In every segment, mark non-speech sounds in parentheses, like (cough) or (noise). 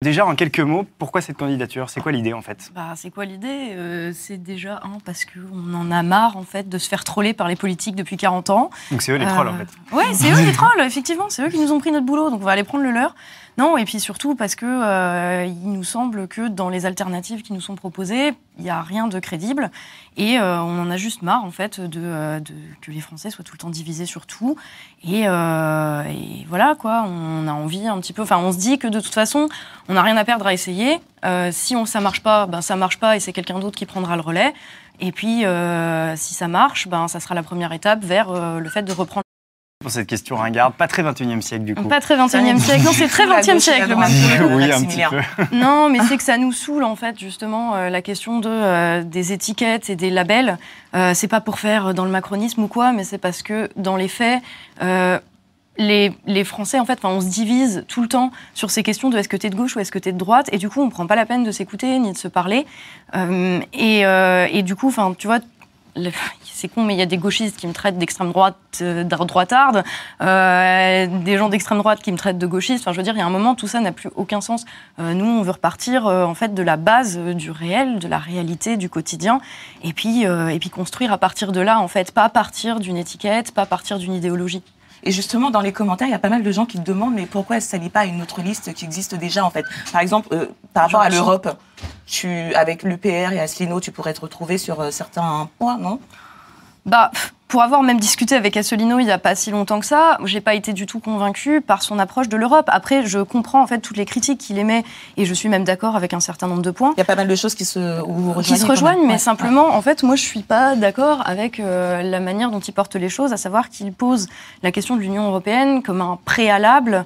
Déjà, en quelques mots, pourquoi cette candidature? C'est quoi l'idée en fait? Bah, C'est quoi l'idée? Euh, C'est déjà, un, parce qu'on en a marre en fait de se faire troller par les politiques depuis 40 ans. Donc c'est eux les trolls en fait Oui, c'est eux les (laughs) trolls, effectivement. C'est eux qui nous ont pris notre boulot, donc on va aller prendre le leur. Non, et puis surtout parce que euh, il nous semble que dans les alternatives qui nous sont proposées, il n'y a rien de crédible. Et euh, on en a juste marre, en fait, de, que les Français soient tout le temps divisés sur tout. Et, voilà, quoi, on a envie un petit peu. Enfin, on se dit que de toute façon, on n'a rien à perdre à essayer. Euh, si on, ça marche pas, ben ça marche pas et c'est quelqu'un d'autre qui prendra le relais. Et puis, euh, si ça marche, ben ça sera la première étape vers euh, le fait de reprendre. Pour cette question ringarde, pas très 21e siècle du coup. Pas très 21e siècle, non, c'est très 20e siècle. oui, un petit peu. (laughs) Non, mais c'est que ça nous saoule en fait justement la question de des étiquettes et des labels. c'est pas pour faire dans le macronisme ou quoi, mais c'est parce que dans les faits les, Français, en fait, on se divise tout le temps sur ces questions de est-ce que tu es de gauche ou est-ce que tu es de droite, et du coup, on prend pas la peine de s'écouter ni de se parler. Euh, euh, et, du coup, enfin, tu vois, c'est con, mais il y a des gauchistes qui me traitent d'extrême droite, euh, droitarde, des gens d'extrême droite qui me traitent de gauchiste. Enfin, je veux dire, il y a un moment, tout ça n'a plus aucun sens. nous, on veut repartir en fait de la base du réel, de la réalité, du quotidien, et puis, et puis construire à partir de là, en fait, pas partir d'une étiquette, pas partir d'une idéologie. Et justement, dans les commentaires, il y a pas mal de gens qui te demandent mais pourquoi que ça n'est pas une autre liste qui existe déjà en fait? Par exemple, euh, par rapport à l'Europe, tu, avec l'UPR et Asselineau, tu pourrais te retrouver sur euh, certains points, non? Bah, pour avoir même discuté avec Asselineau il n'y a pas si longtemps que ça, j'ai pas été du tout convaincue par son approche de l'Europe. Après, je comprends en fait toutes les critiques qu'il émet et je suis même d'accord avec un certain nombre de points. Il y a pas mal de choses qui se, qui se rejoignent, mais simplement, en fait, moi, je suis pas d'accord avec euh, la manière dont il porte les choses, à savoir qu'il pose la question de l'Union européenne comme un préalable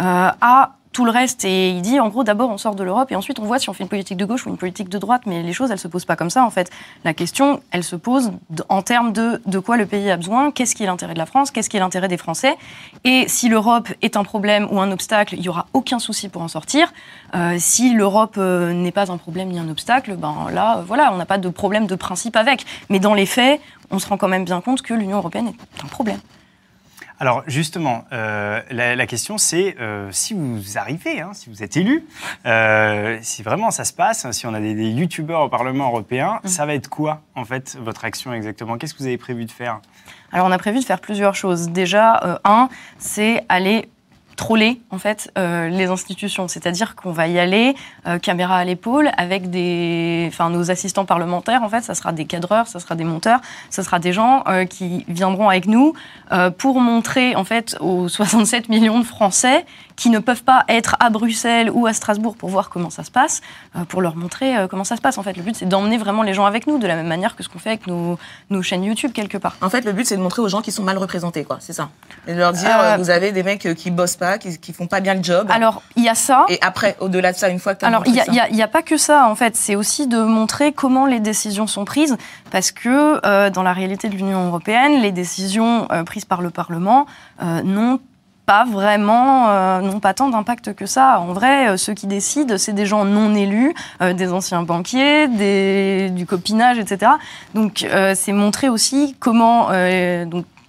euh, à tout le reste. Et il dit, en gros, d'abord, on sort de l'Europe et ensuite, on voit si on fait une politique de gauche ou une politique de droite. Mais les choses, elles se posent pas comme ça, en fait. La question, elle se pose en termes de de quoi le pays a besoin, qu'est-ce qui est l'intérêt de la France, qu'est-ce qui est l'intérêt des Français. Et si l'Europe est un problème ou un obstacle, il y aura aucun souci pour en sortir. Euh, si l'Europe euh, n'est pas un problème ni un obstacle, ben là, voilà, on n'a pas de problème de principe avec. Mais dans les faits, on se rend quand même bien compte que l'Union européenne est un problème. Alors justement, euh, la, question c'est euh, si vous arrivez, hein, si vous êtes élu, euh, si vraiment ça se passe, si on a des, youtubeurs au Parlement européen, mmh. ça va être quoi en fait votre action exactement? Qu'est-ce que vous avez prévu de faire? Alors on a prévu de faire plusieurs choses. Déjà, un, c'est aller troller en fait euh, les institutions, c'est-à-dire qu'on va y aller euh, caméra à l'épaule avec des, enfin nos assistants parlementaires en fait, ça sera des cadreurs, ça sera des monteurs, ça sera des gens euh, qui viendront avec nous pour montrer en fait aux (laughs) 67 millions de Français qui ne peuvent pas être à Bruxelles ou à Strasbourg pour voir comment ça se passe, pour leur montrer comment ça se passe en fait. Le but c'est d'emmener vraiment les gens avec nous de la même manière que ce qu'on fait avec nos, nos, chaînes YouTube quelque part. En fait le but c'est de montrer aux gens qui sont mal représentés quoi, c'est ça. Et de leur dire vous avez des mecs qui bossent pas qui, qui font pas bien le job. Alors, il y a ça. Et après, au-delà de ça, une fois que tu Alors, il n'y a, pas que ça, en fait. C'est aussi de montrer comment les décisions sont prises, parce que euh, dans la réalité de l'Union européenne, les décisions euh, prises par le Parlement euh, n'ont pas vraiment, n'ont pas tant d'impact que ça. En vrai, ceux qui décident, c'est des gens non élus, des anciens banquiers, des, du copinage, etc. Donc, c'est montrer aussi comment,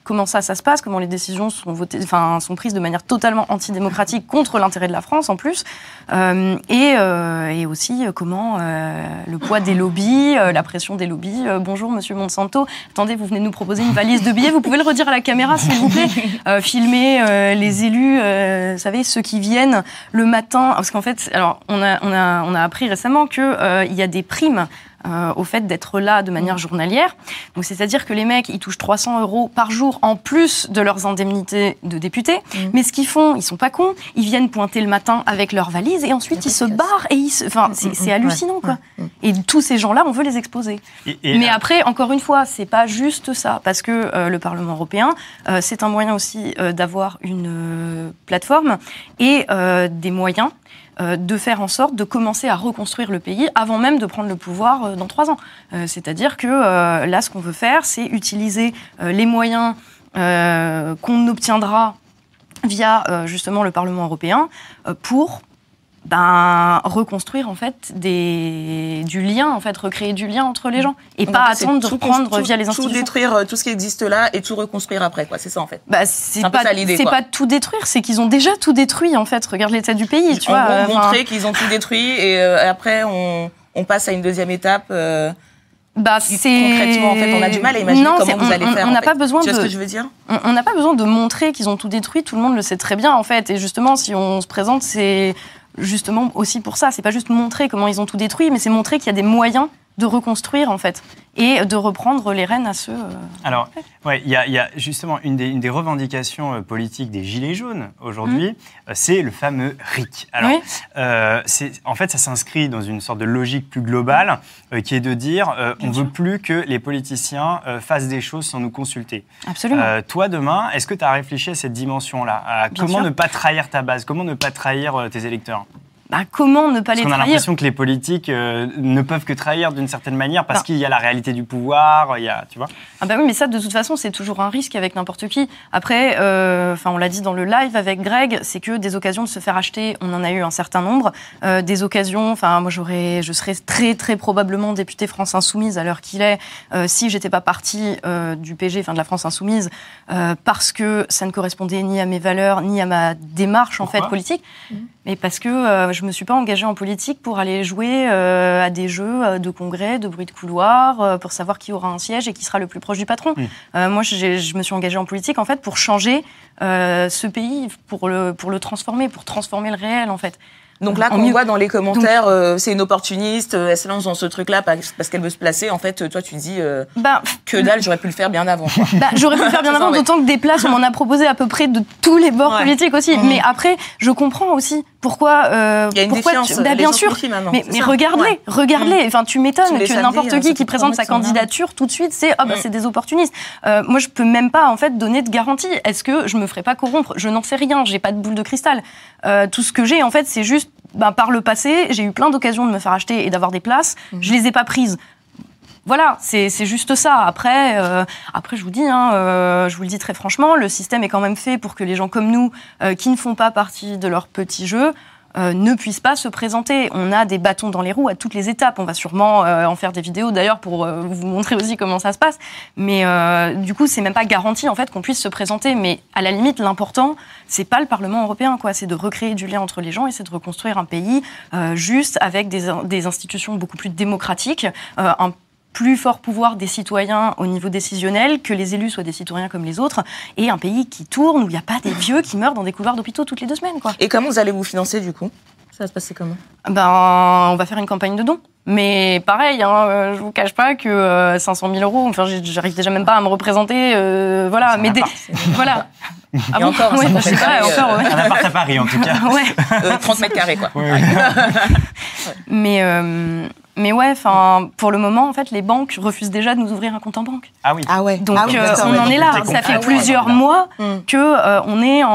comment ça, ça se passe, comment les décisions sont, votées, enfin, sont prises de manière totalement antidémocratique contre l'intérêt de la France en plus, euh, et, euh, et, aussi euh, comment le poids des lobbies, la pression des lobbies. bonjour Monsieur Monsanto, attendez, vous venez de nous proposer une valise de billets, vous pouvez le redire à la caméra s'il vous plaît, (laughs) filmer les élus, vous savez, ceux qui viennent le matin, parce qu'en fait, alors on a, on a, on a appris récemment qu'il il y a des primes euh, au fait d'être là de manière journalière. Donc c'est-à-dire que les mecs, ils touchent 300 euros par jour en plus de leurs indemnités de députés. Mm. Mais ce qu'ils font, ils sont pas cons. Ils viennent pointer le matin avec leur valise et ensuite ils se barrent et ils se... Enfin, mm, c'est mm, hallucinant quoi. Et tous ces gens-là, on veut les exposer. Mais après, encore une fois, c'est pas juste ça parce que euh, le Parlement européen, euh, c'est un moyen aussi d'avoir une plateforme et des moyens euh, de faire en sorte de commencer à reconstruire le pays avant même de prendre le pouvoir euh, dans trois ans. Euh, c'est-à-dire que là, ce qu'on veut faire, c'est utiliser les moyens qu'on obtiendra via justement le Parlement européen pour ben, reconstruire en fait des, du lien, en fait, recréer du lien entre les gens et pas attendre de tout reprendre via les Tout institutions. détruire euh, tout ce qui existe là et tout reconstruire après, quoi. C'est ça en fait. Bah, c'est pas, ça l'idée, c'est pas tout détruire, c'est qu'ils ont déjà tout détruit en fait. Regarde l'état du pays, tu en vois. gros, euh, montrer qu'ils ont tout détruit et euh, après on, on passe à une deuxième étape. euh, bah, concrètement, en fait, on a du mal à imaginer Non, comment vous on- allez faire. On n'a fait. pas besoin Tu vois de. ce que je veux dire? on n'a pas besoin de montrer qu'ils ont tout détruit. Tout le monde le sait très bien en fait. Et justement, si on se présente, c'est justement aussi pour ça. C'est pas juste montrer comment ils ont tout détruit, mais c'est montrer qu'il y a des moyens de reconstruire en fait et de reprendre les rênes à ceux. euh, Alors, ouais, il y, a- il y a justement une des, une des revendications euh, politiques des Gilets jaunes aujourd'hui, euh, c'est le fameux RIC. Alors, Oui. euh, en fait, ça s'inscrit dans une sorte de logique plus globale euh, qui est de dire on ne veut plus que les politiciens fassent des choses sans nous consulter. Absolument. Toi, demain, est-ce que tu as réfléchi à cette dimension-là? Comment sûr. ne pas trahir ta base? Comment ne pas trahir tes électeurs? Bah, comment ne pas Parce les qu'on a trahir l'impression que les politiques euh, ne peuvent que trahir d'une certaine manière parce qu'il y a la réalité du pouvoir, il y a, tu vois Ah bah oui, mais ça, de toute façon, c'est toujours un risque avec n'importe qui. Après, euh, enfin, on l'a dit dans le live avec Greg, c'est que des occasions de se faire acheter, on en a eu un certain nombre. Euh, des occasions, enfin, moi, j'aurais, je serais très, très probablement députée France Insoumise à l'heure qu'il est, euh, si j'étais pas partie euh, du PG, enfin de la France Insoumise, euh, parce que ça ne correspondait ni à mes valeurs, ni à ma démarche, en fait, politique. Mais parce que euh, je me suis pas engagée en politique pour aller jouer euh, à des jeux euh, de congrès, de bruit de couloir, euh, pour savoir qui aura un siège et qui sera le plus proche du patron. Euh, moi, je me suis engagée en politique en fait pour changer euh, ce pays, pour le pour le transformer, pour transformer le réel en fait. Donc là, quand on mieux. voit dans les commentaires, euh, c'est une opportuniste, euh, elle se lance dans ce truc-là parce parce qu'elle veut se placer. En fait, toi, tu dis euh, Bah, que dalle, j'aurais pu le faire bien avant. quoi. (laughs) Bah, j'aurais pu le faire bien avant, d'autant que des places, on m'en a proposé à peu près de tous les bords Ouais. politiques aussi. Mhm. Mais après, je comprends aussi pourquoi. euh, Il y a une pourquoi défiance. tu- bah, bien sûr. Mais, mais ça. regarde-les, Ouais. regarde-les. Enfin, tu m'étonnes que n'importe hein, qui qui qui présente sa candidature tout de suite, c'est ah bah Mm. c'est des opportunistes. Euh, moi, je peux même pas en fait donner de garantie. Est-ce que je me ferai pas corrompre? Je n'en sais rien. J'ai pas de boule de cristal. Euh, tout ce que j'ai en fait, c'est juste bah, par le passé, j'ai eu plein d'occasions de me faire acheter et d'avoir des places. Je les ai pas prises. Voilà, c'est juste ça. Après, euh, après, je vous dis, hein, euh, je vous le dis très franchement, le système est quand même fait pour que les gens comme nous, euh, qui ne font pas partie de leur petit jeu, euh, ne puissent pas se présenter. On a des bâtons dans les roues à toutes les étapes. On va sûrement euh, en faire des vidéos d'ailleurs pour euh, vous montrer aussi comment ça se passe. Mais du coup, c'est même pas garanti en fait qu'on puisse se présenter. Mais à la limite, l'important, c'est pas le Parlement européen, quoi. C'est de recréer du lien entre les gens et c'est de reconstruire un pays juste avec des, des institutions beaucoup plus démocratiques, plus fort pouvoir des citoyens au niveau décisionnel, que les élus soient des citoyens comme les autres, et un pays qui tourne où il n'y a pas des vieux qui meurent dans des couloirs d'hôpitaux toutes les deux semaines, quoi. Et comment vous allez vous financer du coup? Ça va se passer comment? Ben, on va faire une campagne de dons. Mais pareil, hein, euh, je vous cache pas que euh, 500 000 euros, enfin, j'arrive déjà même pas à me représenter, euh, voilà. Mais des- (laughs) voilà. Ah Et encore, ouais, je sais pas, pareil, encore, euh, ouais. Un appart à Paris, en tout cas. ouais. Euh, 30 mètres carrés quoi. (laughs) Mais, euh, mais ouais, enfin, pour le moment, en fait, les banques refusent déjà de nous ouvrir un compte en banque. Ah oui. Ah ouais. Donc ah oui, euh, on en est là. t'es Ça fait plusieurs ouais. mois Mm. que euh, on est en,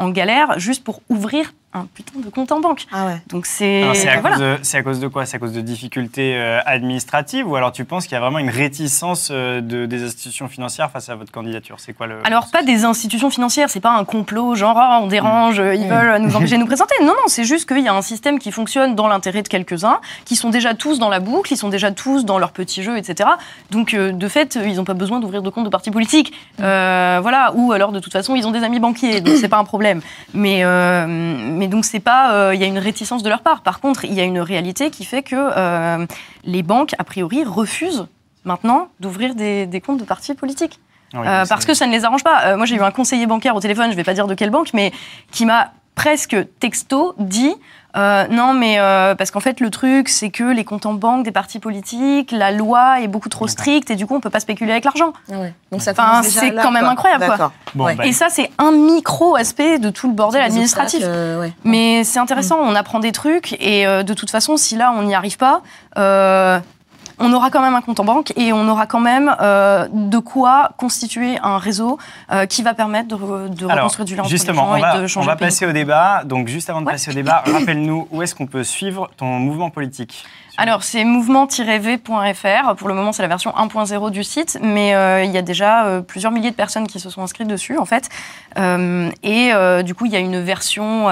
en galère juste pour ouvrir un putain de compte en banque. Ah ouais. Donc c'est Alors, C'est à, voilà. cause de- c'est à cause de quoi? C'est à cause de difficultés euh, administratives ou alors tu penses qu'il y a vraiment une réticence euh, de, des institutions financières face à votre candidature? C'est quoi le Alors pas des institutions financières, c'est pas un complot genre Ah, on dérange, Mm. ils veulent nous empêcher de nous (laughs) présenter. Non non, c'est juste qu'il y a un système qui fonctionne dans l'intérêt de quelques-uns, qui sont déjà tous dans la boucle, ils sont déjà tous dans leur petit jeu, etc. Donc euh, de fait, ils n'ont pas besoin d'ouvrir de compte de parti politique, Euh, voilà. Ou alors de toute façon, ils ont des amis banquiers, donc c'est pas un problème. Mais euh, mais donc c'est pas, euh, il y a une réticence de leur part. Par contre, il y a une réalité qui fait que euh, les banques a priori refusent maintenant d'ouvrir des, des comptes de partis politiques. Ah oui, Euh, parce que ça ne les arrange pas. Euh, moi, j'ai eu un conseiller bancaire au téléphone, je vais pas dire de quelle banque, mais qui m'a presque texto dit euh, non, mais euh, parce qu'en fait, le truc, c'est que les comptes en banque des partis politiques, la loi est beaucoup trop stricte et du coup, on peut pas spéculer avec l'argent. Ah ouais. Donc ça Enfin, c'est là, quand même quoi. incroyable, quoi. Bon, Ouais. bah, Et ça, c'est un micro aspect de tout le bordel administratif. euh, ouais. Mais c'est intéressant, on apprend des trucs et euh, de toute façon, si là on n'y arrive pas, euh, on aura quand même un compte en banque et on aura quand même euh, de quoi constituer un réseau euh, qui va permettre de, re- de Alors, reconstruire du lien entre les gens on et va, de on changer va le pays. passer au débat. Donc, juste avant de Ouais. passer au débat, rappelle-nous où est-ce qu'on peut suivre ton mouvement politique Alors, c'est mouvement-v.fr. Pour le moment, c'est la version 1.0 du site, mais euh, il y a déjà euh, plusieurs milliers de personnes qui se sont inscrites dessus, en fait. Et du coup, il y a une version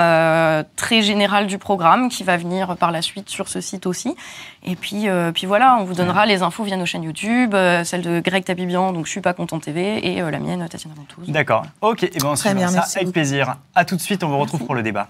très générale du programme qui va venir par la suite sur ce site aussi. Et puis, puis voilà, on vous donnera les infos via nos chaînes YouTube, celle de Greg Tabibian, donc Je suis pas content TV, et la mienne, Tatiana Ventouse. D'accord. Ok, et ben on se ça avec plaisir. À tout de suite, on vous retrouve pour le débat.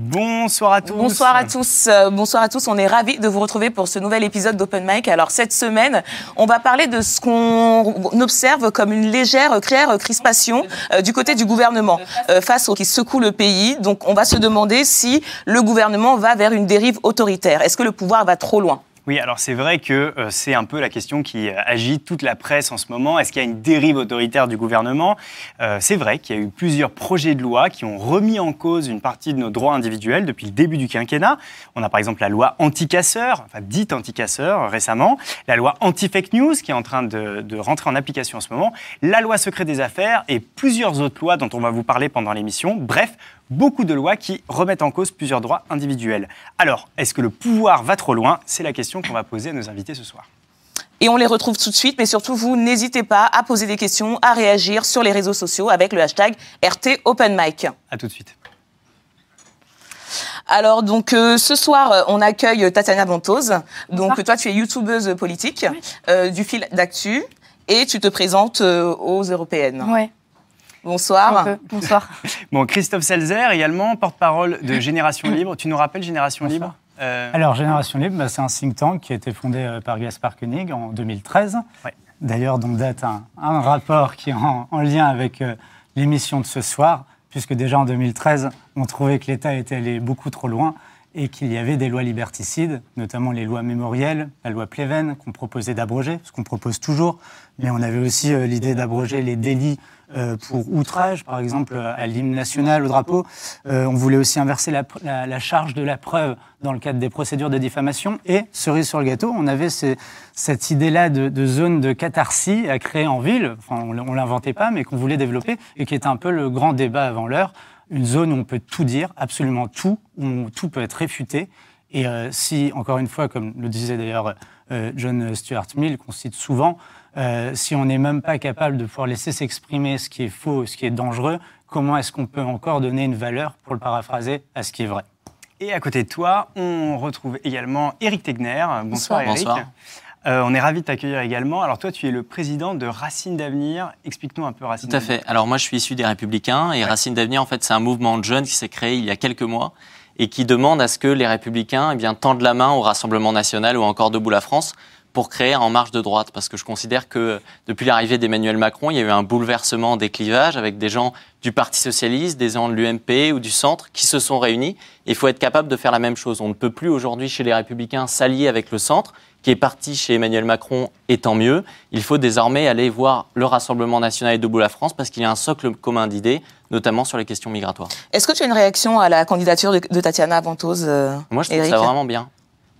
Bonsoir à tous. Bonsoir à tous. Euh, bonsoir à tous. On est ravis de vous retrouver pour ce nouvel épisode d'Open Mic. Alors cette semaine, on va parler de ce qu'on observe comme une légère claire crispation euh, du côté du gouvernement euh, face au qui secoue le pays. Donc on va se demander si le gouvernement va vers une dérive autoritaire. Est-ce que le pouvoir va trop loin? Oui, alors c'est vrai que euh, c'est un peu la question qui euh, agite toute la presse en ce moment. Est-ce qu'il y a une dérive autoritaire du gouvernement? Euh, C'est vrai qu'il y a eu plusieurs projets de loi qui ont remis en cause une partie de nos droits individuels depuis le début du quinquennat. On a par exemple la loi anti-casseur, enfin dite anti-casseur récemment, la loi anti-fake news qui est en train de, de rentrer en application en ce moment, la loi secret des affaires et plusieurs autres lois dont on va vous parler pendant l'émission. Bref, beaucoup de lois qui remettent en cause plusieurs droits individuels. Alors, est-ce que le pouvoir va trop loin? C'est la question qu'on va poser à nos invités ce soir. Et on les retrouve tout de suite, mais surtout vous, n'hésitez pas à poser des questions, à réagir sur les réseaux sociaux avec le hashtag RT Mic. À tout de suite. Alors donc euh, ce soir euh, on accueille Tatiana Ventose. Donc toi tu es youtubeuse politique euh, du fil d'actu et tu te présentes aux européennes. Ouais. Bonsoir. Bonsoir. (laughs) bon, Christophe Selzer, également porte-parole de Génération Libre. Tu nous rappelles Génération Libre euh, Alors, Génération Libre, bah, c'est un think tank qui a été fondé euh, par Gaspard Koenig en 2013. D'ailleurs, dont date un, rapport qui est en, lien avec euh, l'émission de ce soir, puisque déjà en 2013, on trouvait que l'État était allé beaucoup trop loin et qu'il y avait des lois liberticides, notamment les lois mémorielles, la loi Pleven, qu'on proposait d'abroger, ce qu'on propose toujours, mais on avait aussi l'idée d'abroger les délits euh, pour outrage, par exemple, à l'hymne national, au drapeau. Euh, on voulait aussi inverser la, charge de la preuve dans le cadre des procédures de diffamation. Et, cerise sur le gâteau, on avait cette idée-là de, zone de catharsis à créer en ville, enfin, on ne l'inventait pas, mais qu'on voulait développer, et qui était un peu le grand débat avant l'heure. Une zone où on peut tout dire, absolument tout, où tout peut être réfuté. Et euh, si, encore une fois, comme le disait d'ailleurs John Stuart Mill, qu'on cite souvent, euh, si on n'est même pas capable de pouvoir laisser s'exprimer ce qui est faux, ce qui est dangereux, comment est-ce qu'on peut encore donner une valeur, pour le paraphraser, à ce qui est vrai? Et à côté de toi, on retrouve également Eric Tegner. Bonsoir, Eric. Euh, on est ravi de t'accueillir également. Alors toi, tu es le président de Racine d'Avenir. Explique-nous un peu Racine Tout à fait. Alors moi, je suis issu des Républicains et Racine d'Avenir, en fait, c'est un mouvement de jeunes qui s'est créé il y a quelques mois et qui demande à ce que les Républicains eh bien, tendent la main au Rassemblement national ou encore Debout la France pour créer en marge de droite, parce que je considère que depuis l'arrivée d'Emmanuel Macron, il y a eu un bouleversement des clivages avec des gens du Parti socialiste, des gens de l'UMP ou du centre qui se sont réunis. il faut être capable de faire la même chose. On ne peut plus aujourd'hui chez les Républicains s'allier avec le centre, qui est parti chez Emmanuel Macron, et tant mieux. Il faut désormais aller voir le Rassemblement national et Debout la France, parce qu'il y a un socle commun d'idées, notamment sur les questions migratoires. Est-ce que tu as une réaction à la candidature de, Tatiana Ventose euh, Moi, je trouve ça vraiment bien.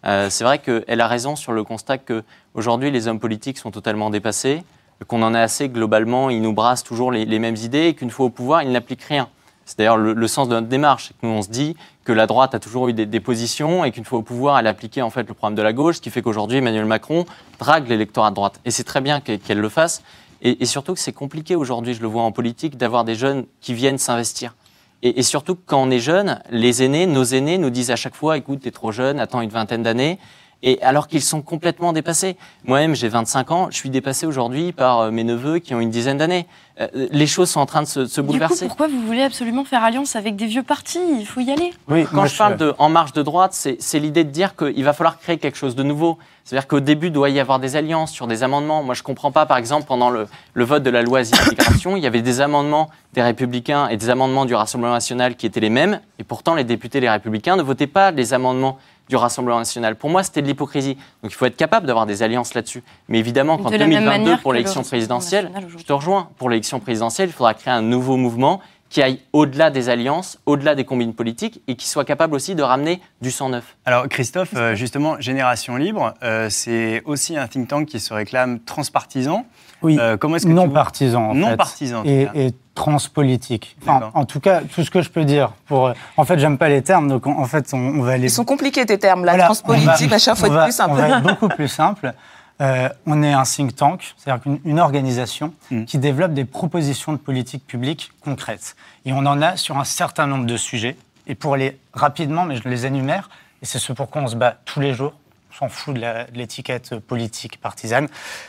Euh, c'est vrai qu'elle a raison sur le constat qu'aujourd'hui, les hommes politiques sont totalement dépassés, qu'on en a assez globalement, ils nous brassent toujours les, mêmes idées et qu'une fois au pouvoir, ils n'appliquent rien. C'est d'ailleurs le, sens de notre démarche. Nous, on se dit que la droite a toujours eu des, positions et qu'une fois au pouvoir, elle appliquait en fait le programme de la gauche, ce qui fait qu'aujourd'hui, Emmanuel Macron drague l'électorat de droite. Et c'est très bien qu'elle le fasse. et surtout que c'est compliqué aujourd'hui, je le vois en politique, d'avoir des jeunes qui viennent s'investir. Et, surtout, quand on est jeune, les aînés, nos aînés, nous disent à chaque fois écoute, t'es trop jeune, attends une vingtaine d'années. Et alors qu'ils sont complètement dépassés. Moi-même, j'ai 25 ans, je suis dépassé aujourd'hui par euh, mes neveux qui ont une dizaine d'années. Euh, les choses sont en train de se, bouleverser. pourquoi vous voulez absolument faire alliance avec des vieux partis? Il faut y aller. Oui, Quand je parle de en marche de droite, c'est l'idée de dire qu'il va falloir créer quelque chose de nouveau. C'est-à-dire qu'au début, il doit y avoir des alliances sur des amendements. Moi, je ne comprends pas, par exemple, pendant le, vote de la loi immigration, il y avait des amendements des Républicains et des amendements du Rassemblement national qui étaient les mêmes. Et pourtant, les députés les Républicains ne votaient pas les amendements du Rassemblement national. Pour moi, c'était de l'hypocrisie. Donc il faut être capable d'avoir des alliances là-dessus. Mais évidemment, qu'en 2022, pour l'élection présidentielle, je te rejoins, pour l'élection présidentielle, il faudra créer un nouveau mouvement qui aille au-delà des alliances, au-delà des combines politiques et qui soit capable aussi de ramener du sang neuf. Alors Christophe, euh, justement, Génération Libre, euh, c'est aussi un think tank qui se réclame transpartisan. Oui, euh, comment est-ce que non partisan. En non partisan. Et, et, transpolitique. Enfin, en tout cas, tout ce que je peux dire. Pour, en fait, j'aime pas les termes, donc en, fait, on, va aller. Ils sont compliqués tes termes, la transpolitique, à chaque fois être plus simple. On va être (laughs) beaucoup plus simple. Euh, on est un think tank, c'est-à-dire une organisation mm. qui développe des propositions de politique publique concrètes. Et on en a sur un certain nombre de sujets. Et pour aller rapidement, mais je les énumère, et c'est ce pour quoi on se bat tous les jours, on s'en fout de l'étiquette politique partisane,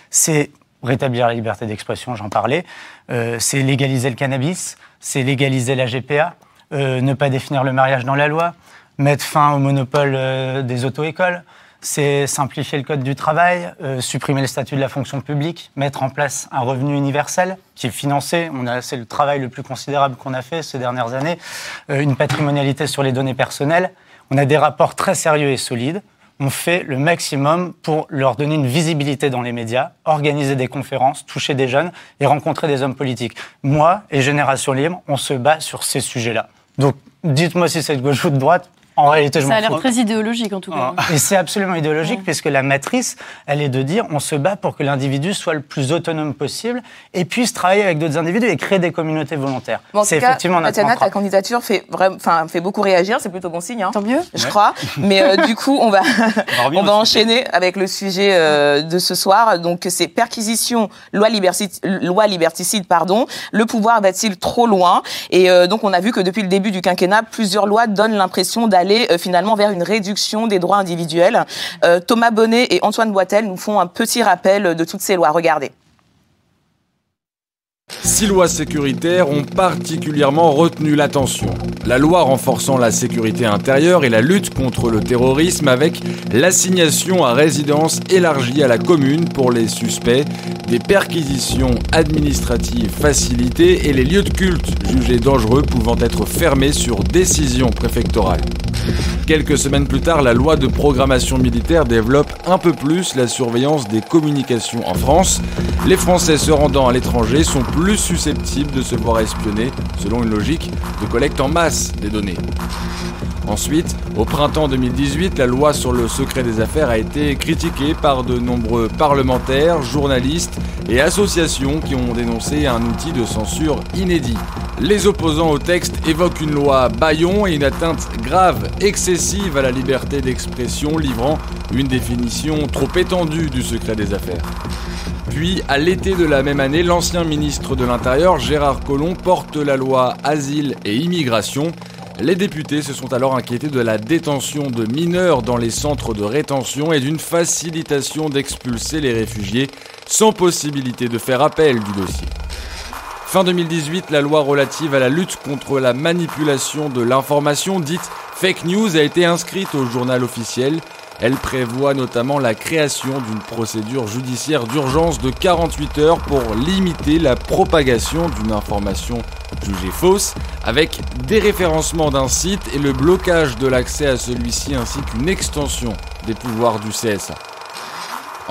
c'est rétablir la liberté d'expression, j'en parlais, euh, c'est légaliser le cannabis, c'est légaliser la GPA, euh, ne pas définir le mariage dans la loi, mettre fin au monopole des auto-écoles, c'est simplifier le code du travail, euh, supprimer le statut de la fonction publique, mettre en place un revenu universel qui est financé. c'est le travail le plus considérable qu'on a fait ces dernières années. Euh, une patrimonialité sur les données personnelles. On a des rapports très sérieux et solides. On fait le maximum pour leur donner une visibilité dans les médias, organiser des conférences, toucher des jeunes et rencontrer des hommes politiques. Moi et Génération Libre, on se bat sur ces sujets-là. Donc, dites-moi si c'est de gauche ou de droite, en réalité, je Ça a l'air très idéologique en tout cas. Et c'est absolument idéologique puisque la matrice, elle est de dire on se bat pour que l'individu soit le plus autonome possible et puisse travailler avec d'autres individus et créer des communautés volontaires. c'est effectivement notre Tatiana, ta candidature fait, vraiment, fait beaucoup réagir, c'est plutôt bon signe. Hein, Tant mieux. Je crois. Mais euh, du coup, on va, on va enchaîner avec le sujet euh, de ce soir. Donc, c'est perquisition, loi, liberticide, loi liberticide, pardon. Le pouvoir va-t-il trop loin? Et euh, donc, on a vu que depuis le début du quinquennat, plusieurs lois donnent l'impression d'aller euh, finalement vers une réduction des droits individuels. Euh, Thomas Bonnet et Antoine Boitel nous font un petit rappel de toutes ces lois. Regardez. Six lois sécuritaires ont particulièrement retenu l'attention. La loi renforçant la sécurité intérieure et la lutte contre le terrorisme avec l'assignation à résidence élargie à la commune pour les suspects, des perquisitions administratives facilitées et les lieux de culte jugés dangereux pouvant être fermés sur décision préfectorale. Quelques semaines plus tard, la loi de programmation militaire développe un peu plus la surveillance des communications en France. Les Français se rendant à l'étranger sont plus susceptibles de se voir espionner, selon une logique de collecte en masse des données. Ensuite, au printemps 2018, la loi sur le secret des affaires a été critiquée par de nombreux parlementaires, journalistes et associations qui ont dénoncé un outil de censure inédit. Les opposants au texte évoquent une loi baillon et une atteinte grave, excessive à la liberté d'expression, livrant une définition trop étendue du secret des affaires. Puis, à l'été de la même année, l'ancien ministre de l'Intérieur, Gérard Collomb, porte la loi Asile et Immigration. Les députés se sont alors inquiétés de la détention de mineurs dans les centres de rétention et d'une facilitation d'expulser les réfugiés sans possibilité de faire appel du dossier. Fin 2018, la loi relative à la lutte contre la manipulation de l'information dite fake news a été inscrite au journal officiel. Elle prévoit notamment la création d'une procédure judiciaire d'urgence de 48 heures pour limiter la propagation d'une information jugée fausse, avec déréférencement d'un site et le blocage de l'accès à celui-ci ainsi qu'une extension des pouvoirs du CSA.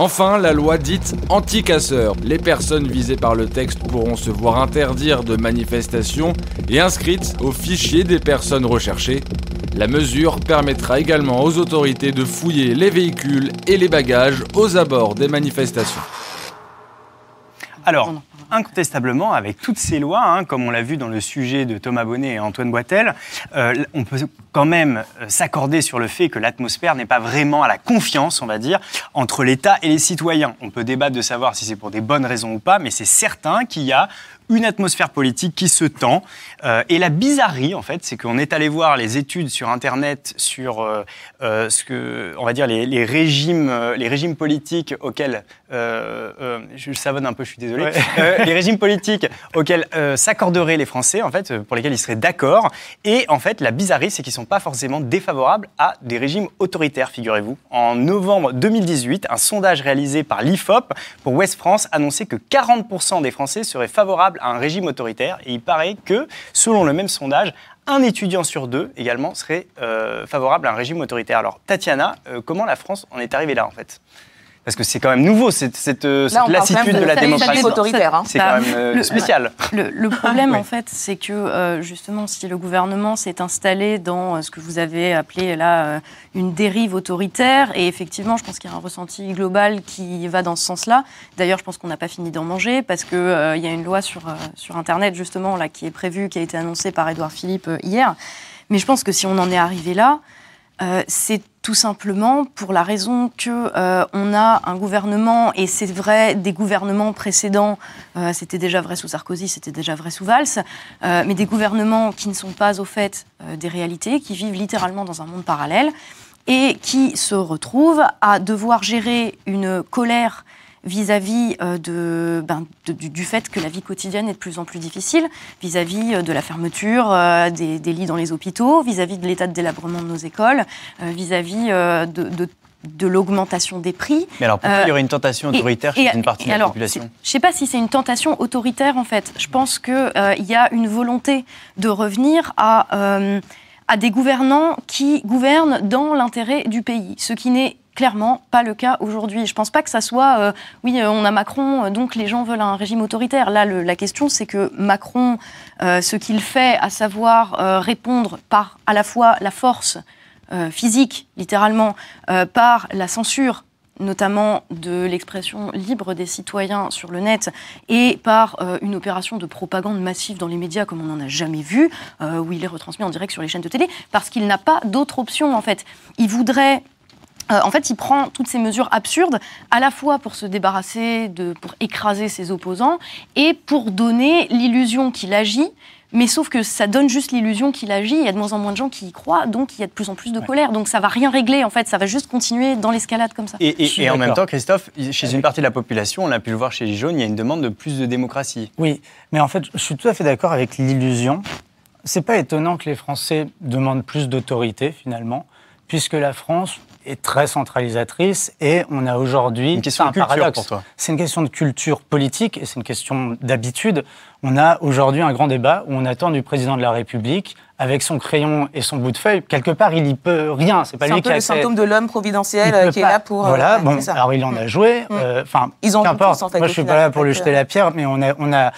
Enfin, la loi dite anti-casseurs. Les personnes visées par le texte pourront se voir interdire de manifestation et inscrites au fichier des personnes recherchées. La mesure permettra également aux autorités de fouiller les véhicules et les bagages aux abords des manifestations. Alors, incontestablement, avec toutes ces lois, hein, comme on l'a vu dans le sujet de Thomas Bonnet et Antoine Boitel, euh, on peut quand même euh, s'accorder sur le fait que l'atmosphère n'est pas vraiment à la confiance, on va dire, entre l'État et les citoyens. On peut débattre de savoir si c'est pour des bonnes raisons ou pas, mais c'est certain qu'il y a une atmosphère politique qui se tend. Euh, et la bizarrerie, en fait, c'est qu'on est allé voir les études sur Internet sur euh, euh, ce que, on va dire, les, régimes, les régimes politiques auxquels, je savonne un peu, je suis désolé, les régimes politiques auxquels s'accorderaient les Français, en fait, pour lesquels ils seraient d'accord. Et en fait, la bizarrerie, c'est qu'ils ne sont pas forcément défavorables à des régimes autoritaires, figurez-vous. En novembre 2018, un sondage réalisé par l'IFOP pour West France annonçait que 40% des Français seraient favorables à un régime autoritaire. Et il paraît que, selon le même sondage, un étudiant sur deux également serait euh, favorable à un régime autoritaire. Alors, Tatiana, euh, comment la France en est arrivée là, en fait? Parce que c'est quand même nouveau, cette, cette, euh, Là, lassitude de la démocratie. autoritaire. hein. C'est quand même euh, le- spécial. Le, le problème, (laughs) Oui. en fait, c'est que euh, justement, si le gouvernement s'est installé dans euh, ce que vous avez appelé là euh, une dérive autoritaire, et effectivement, je pense qu'il y a un ressenti global qui va dans ce sens-là. D'ailleurs, je pense qu'on n'a pas fini d'en manger parce que euh, il y a une loi sur euh, sur Internet justement là qui est prévue, qui a été annoncée par Édouard Philippe euh, hier. Mais je pense que si on en est arrivé là, euh, c'est tout simplement pour la raison que euh, on a un gouvernement et c'est vrai des gouvernements précédents, euh, c'était déjà vrai sous Sarkozy, c'était déjà vrai sous Valls, euh, mais des gouvernements qui ne sont pas au fait des réalités, qui vivent littéralement dans un monde parallèle et qui se retrouvent à devoir gérer une colère vis-à-vis euh, de, ben, de- du, fait que la vie quotidienne est de plus en plus difficile, vis-à-vis euh, de la fermeture euh, des, des lits dans les hôpitaux, vis-à-vis de l'état de délabrement de nos écoles, vis-à-vis euh, de, de- de l'augmentation des prix. Mais alors, pourquoi Euh, il y aurait une tentation autoritaire et- chez une partie de la alors, population Je ne sais pas si c'est une tentation autoritaire en fait. Je pense qu'il y a une volonté de revenir à, euh, à des gouvernants qui gouvernent dans l'intérêt du pays, ce qui n'est clairement pas le cas aujourd'hui. Je pense pas que ça soit, euh, oui, euh, on a Macron, euh, donc les gens veulent un régime autoritaire. Là, la question, c'est que Macron, ce qu'il fait, à savoir répondre par à la fois la force physique, littéralement, par la censure notamment de l'expression libre des citoyens sur le net et par une opération de propagande massive dans les médias comme on n'en a jamais vu, où il est retransmis en direct sur les chaînes de télé, parce qu'il n'a pas d'autre option en fait. Il voudrait euh, en fait, il prend toutes ces mesures absurdes, à la fois pour se débarrasser, de, pour écraser ses opposants, et pour donner l'illusion qu'il agit. Mais sauf que ça donne juste l'illusion qu'il agit, il y a de moins en moins de gens qui y croient, donc il y a de plus en plus de colère. Donc ça va rien régler, en fait, ça va juste continuer dans l'escalade comme ça. Et, en même temps, Christophe, chez une partie de la population, on a pu le voir chez les jaunes, il y a une demande de plus de démocratie. Oui, mais en fait, je suis tout à fait d'accord avec l'illusion. C'est pas étonnant que les Français demandent plus d'autorité, finalement, puisque la France est très centralisatrice et on a aujourd'hui. Culture paradoxe. pour toi. C'est une question de culture politique et c'est une question d'habitude. On a aujourd'hui un grand débat où on attend du président de la République, avec son crayon et son bout de feuille, quelque part, il y peut rien. C'est pas lui un qui peu a le symptôme de l'homme providentiel euh, qui est là pour. euh, Voilà, bon, alors il en a joué. Enfin, Ils qu'importe. tous, en fait, Moi, je suis final, pas là pour lui jeter la pierre, mais on a, on a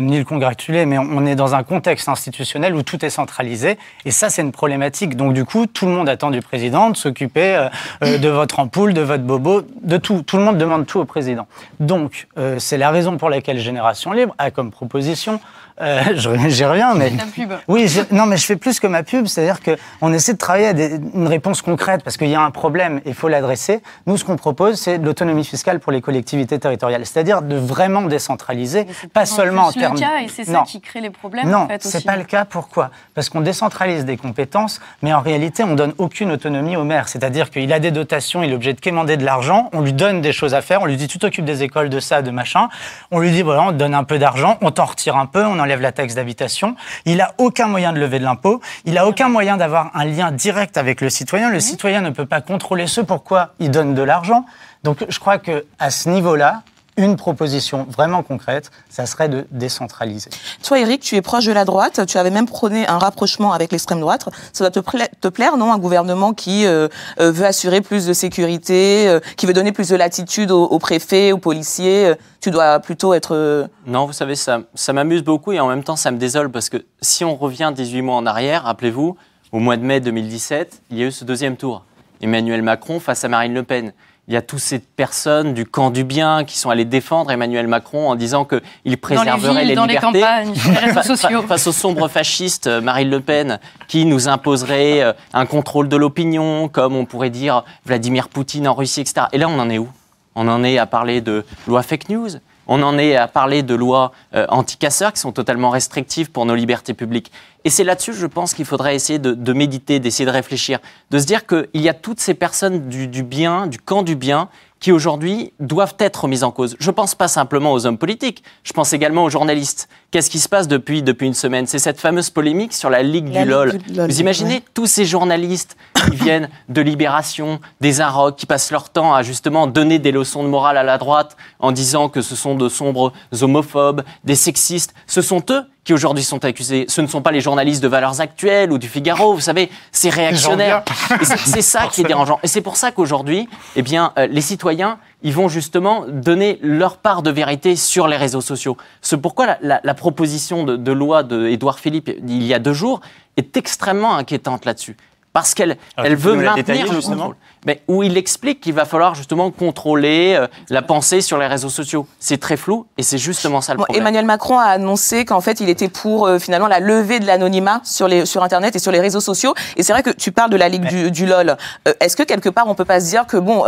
ni le congratuler, mais on est dans un contexte institutionnel où tout est centralisé, et ça, c'est une problématique. Donc, du coup, tout le monde attend du président de s'occuper de votre ampoule, de votre bobo, de tout. Tout le monde demande tout au président. Donc, c'est la raison pour laquelle Génération Libre a comme proposition position euh, (laughs) J'y reviens, mais La pub. oui, je- non, mais je fais plus que ma pub, c'est-à-dire qu'on essaie de travailler à des- une réponse concrète parce qu'il y a un problème et il faut l'adresser. Nous, ce qu'on propose, c'est de l'autonomie fiscale pour les collectivités territoriales, c'est-à-dire de vraiment décentraliser, c'est pas seulement en termes. le cas et c'est ça qui crée les problèmes Non, en fait c'est pas le cas. Pourquoi? Parce qu'on décentralise des compétences, mais en réalité, on donne aucune autonomie au maire. C'est-à-dire qu'il a des dotations, il est obligé de quémander de l'argent, on lui donne des choses à faire, on lui dit tu t'occupes des écoles, de ça, de machin. On lui dit voilà, on te donne un peu d'argent, on t'en retire un peu, on enlève la taxe d'habitation. Il a aucun moyen de lever de l'impôt, il a aucun moyen d'avoir un lien direct avec le citoyen. Le citoyen ne peut pas contrôler ce pourquoi il donne de l'argent. Donc je crois que à ce niveau-là, une proposition vraiment concrète, ça serait de décentraliser. Toi, Eric, tu es proche de la droite. Tu avais même prôné un rapprochement avec l'extrême droite. Ça doit te, pla- te plaire, non Un gouvernement qui euh, euh, veut assurer plus de sécurité, euh, qui veut donner plus de latitude aux, aux préfets, aux policiers. Euh, Tu dois plutôt être. Non, vous savez, ça, ça m'amuse beaucoup et en même temps, ça me désole parce que si on revient 18 mois en arrière, rappelez-vous, au mois de mai 2017, il y a eu ce deuxième tour. Emmanuel Macron face à Marine Le Pen. Il y a toutes ces personnes du camp du bien qui sont allées défendre Emmanuel Macron en disant qu'il les préserverait dans les libertés. campagnes, les réseaux (laughs) Fa- fa- sociaux. Face au sombre fasciste euh, Marine Le Pen, qui nous imposerait euh, un contrôle de l'opinion, comme on pourrait dire Vladimir Poutine en Russie, etc. Et là, on en est où? On en est à parler de loi fake news? On en est à parler de lois euh, anti-casseurs qui sont totalement restrictives pour nos libertés publiques? Et c'est là-dessus, je pense, qu'il faudrait essayer de, de méditer, d'essayer de réfléchir, de se dire qu'il y a toutes ces personnes du, du bien, du camp du bien, qui aujourd'hui doivent être mises en cause. Je ne pense pas simplement aux hommes politiques, je pense également aux journalistes. Qu'est-ce qui se passe depuis, depuis une semaine? C'est cette fameuse polémique sur la Ligue La du Ligue LOL. du LOL, Vous imaginez ouais. tous ces journalistes qui viennent de Libération, des Inrocks, qui passent leur temps à justement donner des leçons de morale à la droite en disant que ce sont de sombres homophobes, des sexistes. Ce sont eux qui aujourd'hui sont accusés, ce ne sont pas les journalistes de Valeurs Actuelles ou du Figaro, vous savez, c'est réactionnaire. C'est- C'est ça qui est dérangeant. Et c'est pour ça qu'aujourd'hui, eh bien, euh, les citoyens, ils vont justement donner leur part de vérité sur les réseaux sociaux. C'est pourquoi la, la- la proposition de, de loi de Édouard Philippe il y a deux jours est extrêmement inquiétante là-dessus. Parce qu'elle Alors, elle veut maintenir le justement contrôle. Mais où il explique qu'il va falloir justement contrôler euh, la pensée sur les réseaux sociaux. C'est très flou et c'est justement ça le Bon, problème. Emmanuel Macron a annoncé qu'en fait, il était pour euh, finalement la levée de l'anonymat sur les sur Internet et sur les réseaux sociaux. Et c'est vrai que tu parles de la ligue du, du LOL. Euh, Est-ce que quelque part, on peut pas se dire que bon,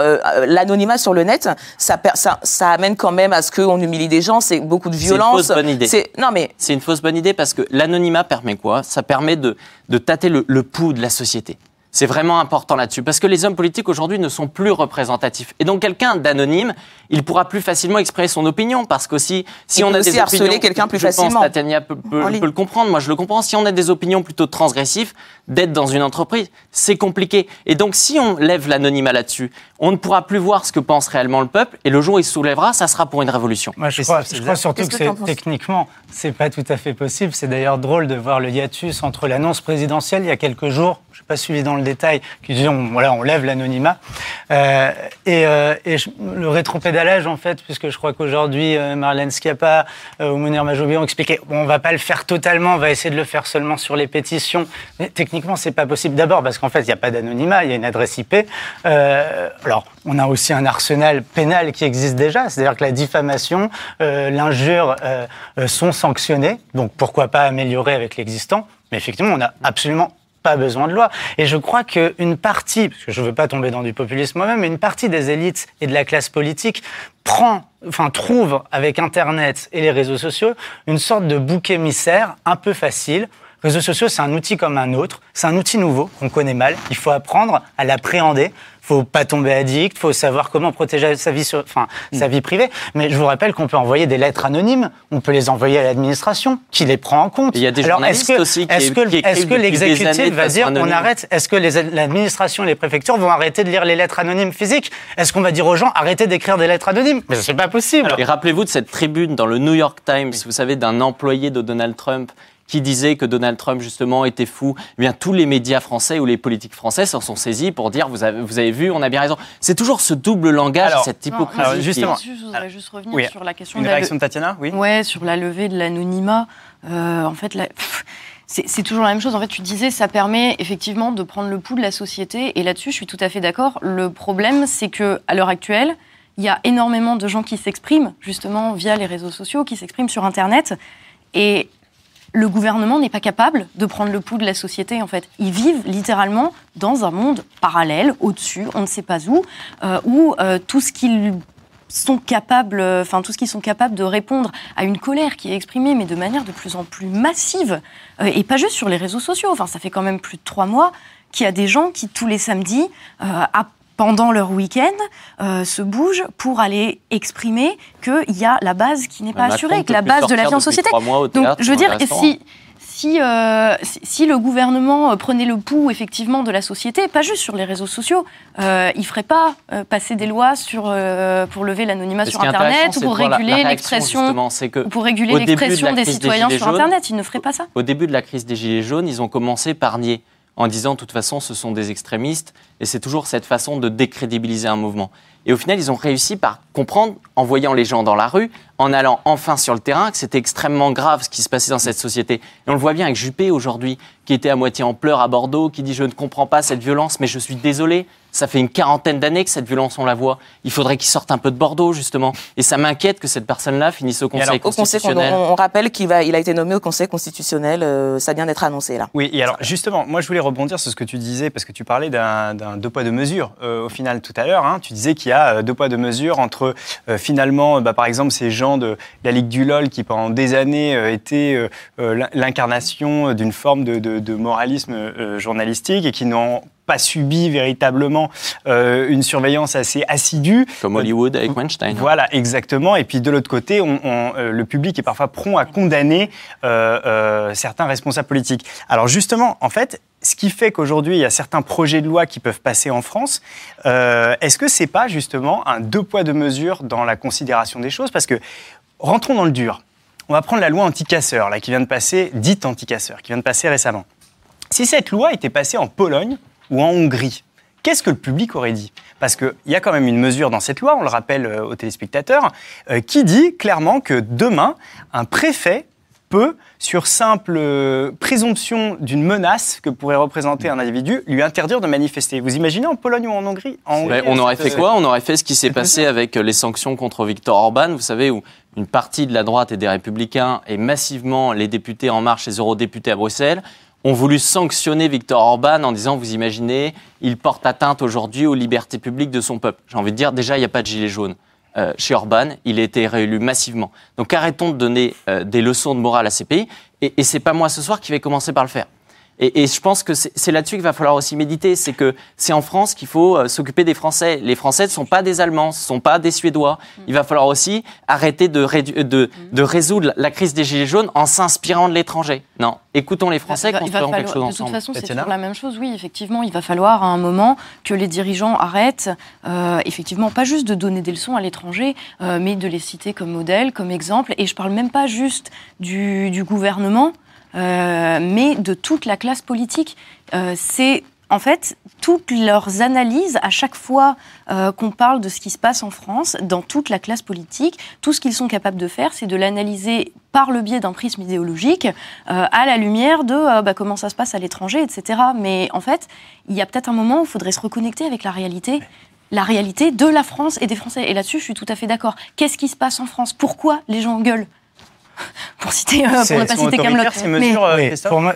l'anonymat sur le net, ça, per- ça ça amène quand même à ce qu'on humilie des gens, c'est beaucoup de C'est une violence. fausse bonne idée. C'est- Non mais C'est une fausse bonne idée parce que l'anonymat permet quoi? Ça permet de, de tâter le, le pouls de la société. C'est vraiment important là-dessus parce que les hommes politiques aujourd'hui ne sont plus représentatifs. Et donc quelqu'un d'anonyme, il pourra plus facilement exprimer son opinion parce qu'aussi si Il on peut a aussi des harceler opinions, quelqu'un plus je pense, facilement. Tatiana peut, peut- ligne. peut le comprendre, moi je le comprends. Si on a des opinions plutôt transgressives, d'être dans une entreprise, c'est compliqué. Et donc si on lève l'anonymat là-dessus, on ne pourra plus voir ce que pense réellement le peuple. Et le jour où il se soulèvera, ça sera pour une révolution. Moi, je crois, c'est- je crois surtout que, que techniquement, c'est pas tout à fait possible. C'est d'ailleurs drôle de voir le hiatus entre l'annonce présidentielle il y a quelques jours, je n'ai pas suivi dans le détail, qui disait on, voilà, on lève l'anonymat, euh, et, euh, et je- le rétropédalage en fait, puisque je crois qu'aujourd'hui euh, Marlène Schiappa euh, ou Mounir Majoubi ont expliqué, bon, on va pas le faire totalement, on va essayer de le faire seulement sur les pétitions. Mais techniquement, c'est pas possible. D'abord parce qu'en fait, il n'y a pas d'anonymat, il y a une adresse IP. Euh, alors, on a aussi un arsenal pénal qui existe déjà, c'est-à-dire que la diffamation, euh, l'injure euh, euh, sont sanctionnés. Donc, pourquoi pas améliorer avec l'existant? Mais effectivement, on n'a absolument pas besoin de loi. Et je crois qu'une partie, parce que je ne veux pas tomber dans du populisme moi-même, mais une partie des élites et de la classe politique prend, enfin trouve avec Internet et les réseaux sociaux une sorte de bouc émissaire un peu facile. Réseaux sociaux, c'est un outil comme un autre. C'est un outil nouveau qu'on connaît mal. Il faut apprendre à l'appréhender. faut pas tomber addict. faut savoir comment protéger sa vie, sur, enfin, sa vie privée. Mais je vous rappelle qu'on peut envoyer des lettres anonymes. On peut les envoyer à l'administration, qui les prend en compte. Il y a des Alors, journalistes est-ce que, aussi qui- est-ce que, qui est-ce que l'exécutif va dire on arrête? Est-ce que les- l'administration et les préfectures vont arrêter de lire les lettres anonymes physiques? Est-ce qu'on va dire aux gens arrêtez d'écrire des lettres anonymes? Mais c'est pas possible. Et rappelez-vous de cette tribune dans le New York Times, vous savez, d'un employé de Donald Trump qui disait que Donald Trump, justement, était fou. Eh bien, tous les médias français ou les politiques français s'en sont saisis pour dire, vous avez, vous avez vu, on a bien raison. C'est toujours ce double langage, Alors, cette hypocrisie. non, Alors, qui est- justement, Je voudrais juste revenir oui, sur la question Une de la, réaction de Tatiana Oui Ouais, sur la levée de l'anonymat. Euh, en fait, la- c'est toujours la même chose. En fait, tu disais, ça permet effectivement de prendre le pouls de la société. Et là-dessus, je suis tout à fait d'accord. Le problème, c'est que à l'heure actuelle, il y a énormément de gens qui s'expriment justement via les réseaux sociaux, qui s'expriment sur Internet. Et le gouvernement n'est pas capable de prendre le pouls de la société, en fait. Ils vivent littéralement dans un monde parallèle, au-dessus, on ne sait pas où, euh, où euh, tout ce qu'ils sont capables, enfin de répondre à une colère qui est exprimée, mais de manière de plus en plus massive, euh, et pas juste sur les réseaux sociaux. Enfin, ça fait quand même plus de trois mois qu'il y a des gens qui tous les samedis, pendant leur week-end, euh, se bougent pour aller exprimer qu'il y a la base qui n'est pas Macron assurée, que la base de la vie en société. au Donc, théâtre je veux dire, si, si, euh, si, si le gouvernement euh, prenait le pouls effectivement de la société, pas juste sur les réseaux sociaux, euh, il ferait pas passer des lois sur, pour lever l'anonymat sur Internet ou pour réguler l'expression pour réguler l'expression des citoyens sur jaunes, Internet. Il ne ferait pas ça. Au début de la crise des Gilets jaunes, ils ont commencé par nier, en disant de toute façon ce sont des extrémistes, et c'est toujours cette façon de décrédibiliser un mouvement. Et au final, ils ont réussi par comprendre, en voyant les gens dans la rue, en allant enfin sur le terrain, que c'était extrêmement grave ce qui se passait dans cette société. Et on le voit bien avec Juppé aujourd'hui, qui était à moitié en pleurs à Bordeaux, qui dit Je ne comprends pas cette violence, mais je suis désolé. Ça fait une quarantaine d'années que cette violence, on la voit. Il faudrait qu'il sorte un peu de Bordeaux, justement. Et ça m'inquiète que cette personne-là finisse au Conseil alors, Au Conseil, on, constitutionnel. on rappelle qu'il va, il a été nommé au Conseil constitutionnel. euh, ça vient d'être annoncé là. Oui, et alors justement, moi je voulais rebondir sur ce que tu disais, parce que tu parlais d'un deux poids deux mesures euh, au final tout à l'heure. hein. tu disais qu'il y a euh, deux poids deux mesures entre euh, finalement, bah, par exemple, ces gens de la Ligue du LOL qui pendant des années euh, étaient euh, euh, l'in- l'incarnation d'une forme de, de- de moralisme journalistique et qui n'ont pas subi véritablement euh, une surveillance assez assidue. Comme Hollywood avec Weinstein. Voilà, exactement. Et puis de l'autre côté, on, on, le public est parfois prompt à condamner euh, euh, certains responsables politiques. Alors justement, en fait, ce qui fait qu'aujourd'hui, il y a certains projets de loi qui peuvent passer en France, euh, est-ce que c'est pas justement un deux poids deux mesures dans la considération des choses? Parce que rentrons dans le dur. on va prendre la loi anti-casseurs, là, qui vient de passer, dite anti-casseurs, qui vient de passer récemment. Si cette loi était passée en Pologne ou en Hongrie, qu'est-ce que le public aurait dit? Parce qu'il y a quand même une mesure dans cette loi, on le rappelle euh, aux téléspectateurs, euh, qui dit clairement que demain, un préfet peut, sur simple euh, présomption d'une menace que pourrait représenter un individu, lui interdire de manifester. Vous imaginez en Pologne ou en Hongrie, en Hongrie, on aurait fait quoi? On aurait fait ce qui s'est passé avec euh, les sanctions contre Viktor Orban, vous savez, où une partie de la droite et des républicains et massivement les députés En Marche, les eurodéputés à Bruxelles, ont voulu sanctionner Viktor Orban en disant, vous imaginez, il porte atteinte aujourd'hui aux libertés publiques de son peuple. J'ai envie de dire, déjà, il n'y a pas de gilet jaune. Euh, chez Orban, il a été réélu massivement. Donc arrêtons de donner euh, des leçons de morale à ces pays. Et, et c'est pas moi ce soir qui vais commencer par le faire. Et, et je pense que c'est là-dessus qu'il va falloir aussi méditer. C'est que c'est en France qu'il faut euh, s'occuper des Français. Les Français ne sont pas des Allemands, ce ne sont pas des Suédois. Il va falloir aussi arrêter de, rédu- de, de résoudre la crise des Gilets jaunes en s'inspirant de l'étranger. Non, écoutons les Français, Il va- construisons quelque falloir- chose De toute ensemble. façon, c'est toujours la même chose. Oui, effectivement, il va falloir à un moment que les dirigeants arrêtent, euh, effectivement, pas juste de donner des leçons à l'étranger, euh, mais de les citer comme modèle, comme exemple. Et je parle même pas juste du, du gouvernement, mais de toute la classe politique. Euh, c'est en fait, toutes leurs analyses, à chaque fois euh, qu'on parle de ce qui se passe en France, dans toute la classe politique, tout ce qu'ils sont capables de faire, c'est de l'analyser par le biais d'un prisme idéologique, euh, à la lumière de euh, bah, comment ça se passe à l'étranger, etc. Mais en fait, il y a peut-être un moment où il faudrait se reconnecter avec la réalité. La réalité de la France et des Français. Et là-dessus, je suis tout à fait d'accord. Qu'est-ce qui se passe en France? Pourquoi les gens gueulent? Pour citer, euh, pour C'est- ne pas citer Camelot. ces mesures, euh, Oui, Christophe pour moi,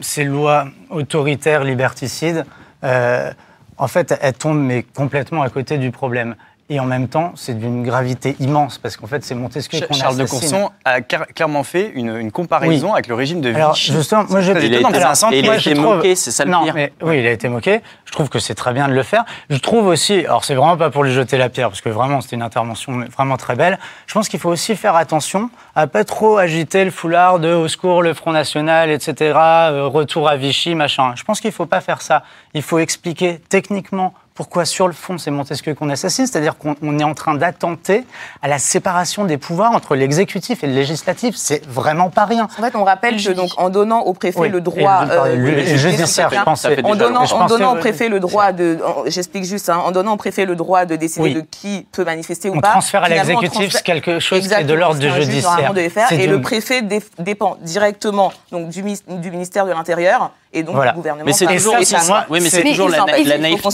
ces lois autoritaires, liberticides, euh, en fait, elles tombent mais complètement à côté du problème. Et en même temps, c'est d'une gravité immense, parce qu'en fait, c'est Montesquieu qu'on Charles de assassine. Courson a car- clairement fait une, une comparaison avec le régime de Alors, Vichy. justement, moi, je- Il a centre- et il a moi, été je trouve- moqué, c'est ça le non, pire. Mais, oui, il a été moqué. Je trouve que c'est très bien de le faire. Je trouve aussi, alors c'est vraiment pas pour lui jeter la pierre, parce que vraiment c'était une intervention vraiment très belle. Je pense qu'il faut aussi faire attention à pas trop agiter le foulard de au secours le Front National, etc. euh, retour à Vichy, machin. Je pense qu'il faut pas faire ça. Il faut expliquer techniquement pourquoi sur le fond c'est Montesquieu qu'on assassine, c'est-à-dire qu'on on est en train d'attenter à la séparation des pouvoirs entre l'exécutif et le législatif. C'est vraiment pas rien. En fait, on rappelle que donc en donnant au préfet Oui, le droit, euh, je- judiciaire, pense, en donnant, en donnant au préfet le droit de, j'explique juste, hein, en donnant au préfet le droit de décider Oui. de qui peut manifester ou On pas. transfère à l'exécutif quelque chose qui est de l'ordre du judiciaire. normalement, de les faire, C'est et le préfet dé- dépend directement donc du ministère de l'Intérieur et donc Voilà. du gouvernement. Mais c'est toujours aussi, moi, oui, mais c'est- toujours la, la naïveté.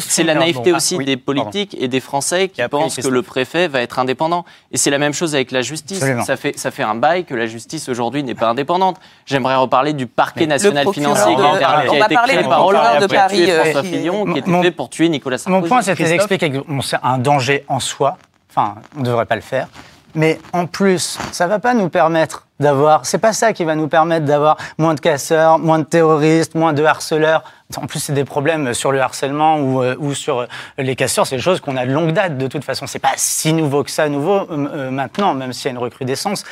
C'est la naïveté bon. aussi oui, des pardon. politiques et des Français qui pensent que le préfet va être indépendant. Et c'est la même chose avec la justice. Absolument. Ça fait, ça fait un bail que la justice aujourd'hui n'est pas indépendante. J'aimerais reparler du parquet national financier de- qui a été- on a été créé du par Hollande de Paris, euh, François qui- Fillon, qui était Mon- fait pour tuer Nicolas Sarkozy. Mon point, c'était d'expliquer que c'est un danger en soi. Enfin, on ne devrait pas le faire. Mais en plus, ça va pas nous permettre d'avoir. C'est pas ça qui va nous permettre d'avoir moins de casseurs, moins de terroristes, moins de harceleurs. En plus, c'est des problèmes sur le harcèlement ou, euh, ou sur euh, les casseurs. C'est des choses qu'on a de longue date. De toute façon, c'est pas si nouveau que ça, nouveau euh, euh, maintenant, même s'il y a une recrudescence.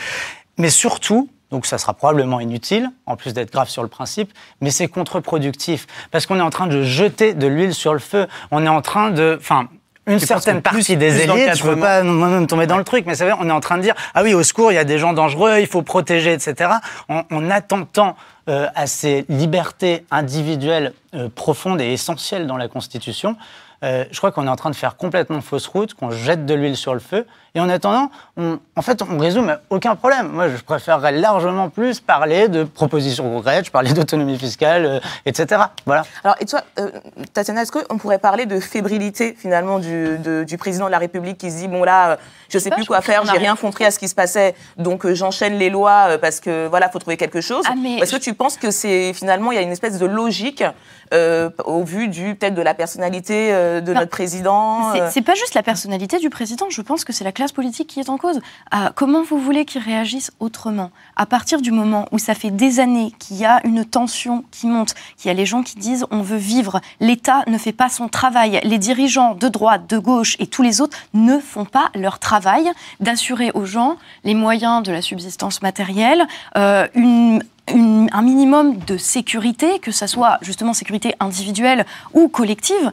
Mais surtout, donc ça sera probablement inutile, en plus d'être grave sur le principe, mais c'est contre-productif parce qu'on est en train de jeter de l'huile sur le feu. On est en train de, enfin. Une certaine plus- partie des élites, je veux d'encadrement- pas moi-même tomber dans le truc, mais vrai, on est en train de dire ah oui, au secours, il y a des gens dangereux, il faut protéger, etc. En, en attendant euh, à ces libertés individuelles euh, profondes et essentielles dans la Constitution, euh, je crois qu'on est en train de faire complètement fausse route, qu'on jette de l'huile sur le feu, et en attendant, on, en fait, on résout mais aucun problème. Moi, je préférerais largement plus parler de propositions concrètes, je parlais d'autonomie fiscale, euh, etc. Voilà. Alors, et toi, euh, Tatiana, est-ce qu'on pourrait parler de fébrilité finalement du, de- du président de la République qui se dit bon là, euh, je sais Pas, plus quoi faire, j'ai rien rien compris à ce qui se passait, donc euh, j'enchaîne les lois parce que voilà, faut trouver quelque chose. Ah, mais Est-ce que tu penses que c'est finalement il y a une espèce de logique euh, au vu du peut-être de la personnalité euh, de Non. notre président C'est- euh, C'est pas juste la personnalité du président, je pense que c'est la classe politique qui est en cause. Ah, comment vous voulez qu'il réagisse autrement? À partir du moment où ça fait des années qu'il y a une tension qui monte, qu'il y a les gens qui disent on veut vivre, l'État ne fait pas son travail, les dirigeants de droite, de gauche et tous les autres ne font pas leur travail d'assurer aux gens les moyens de la subsistance matérielle, euh, un minimum de sécurité, que ça soit justement sécurité individuelle ou collective,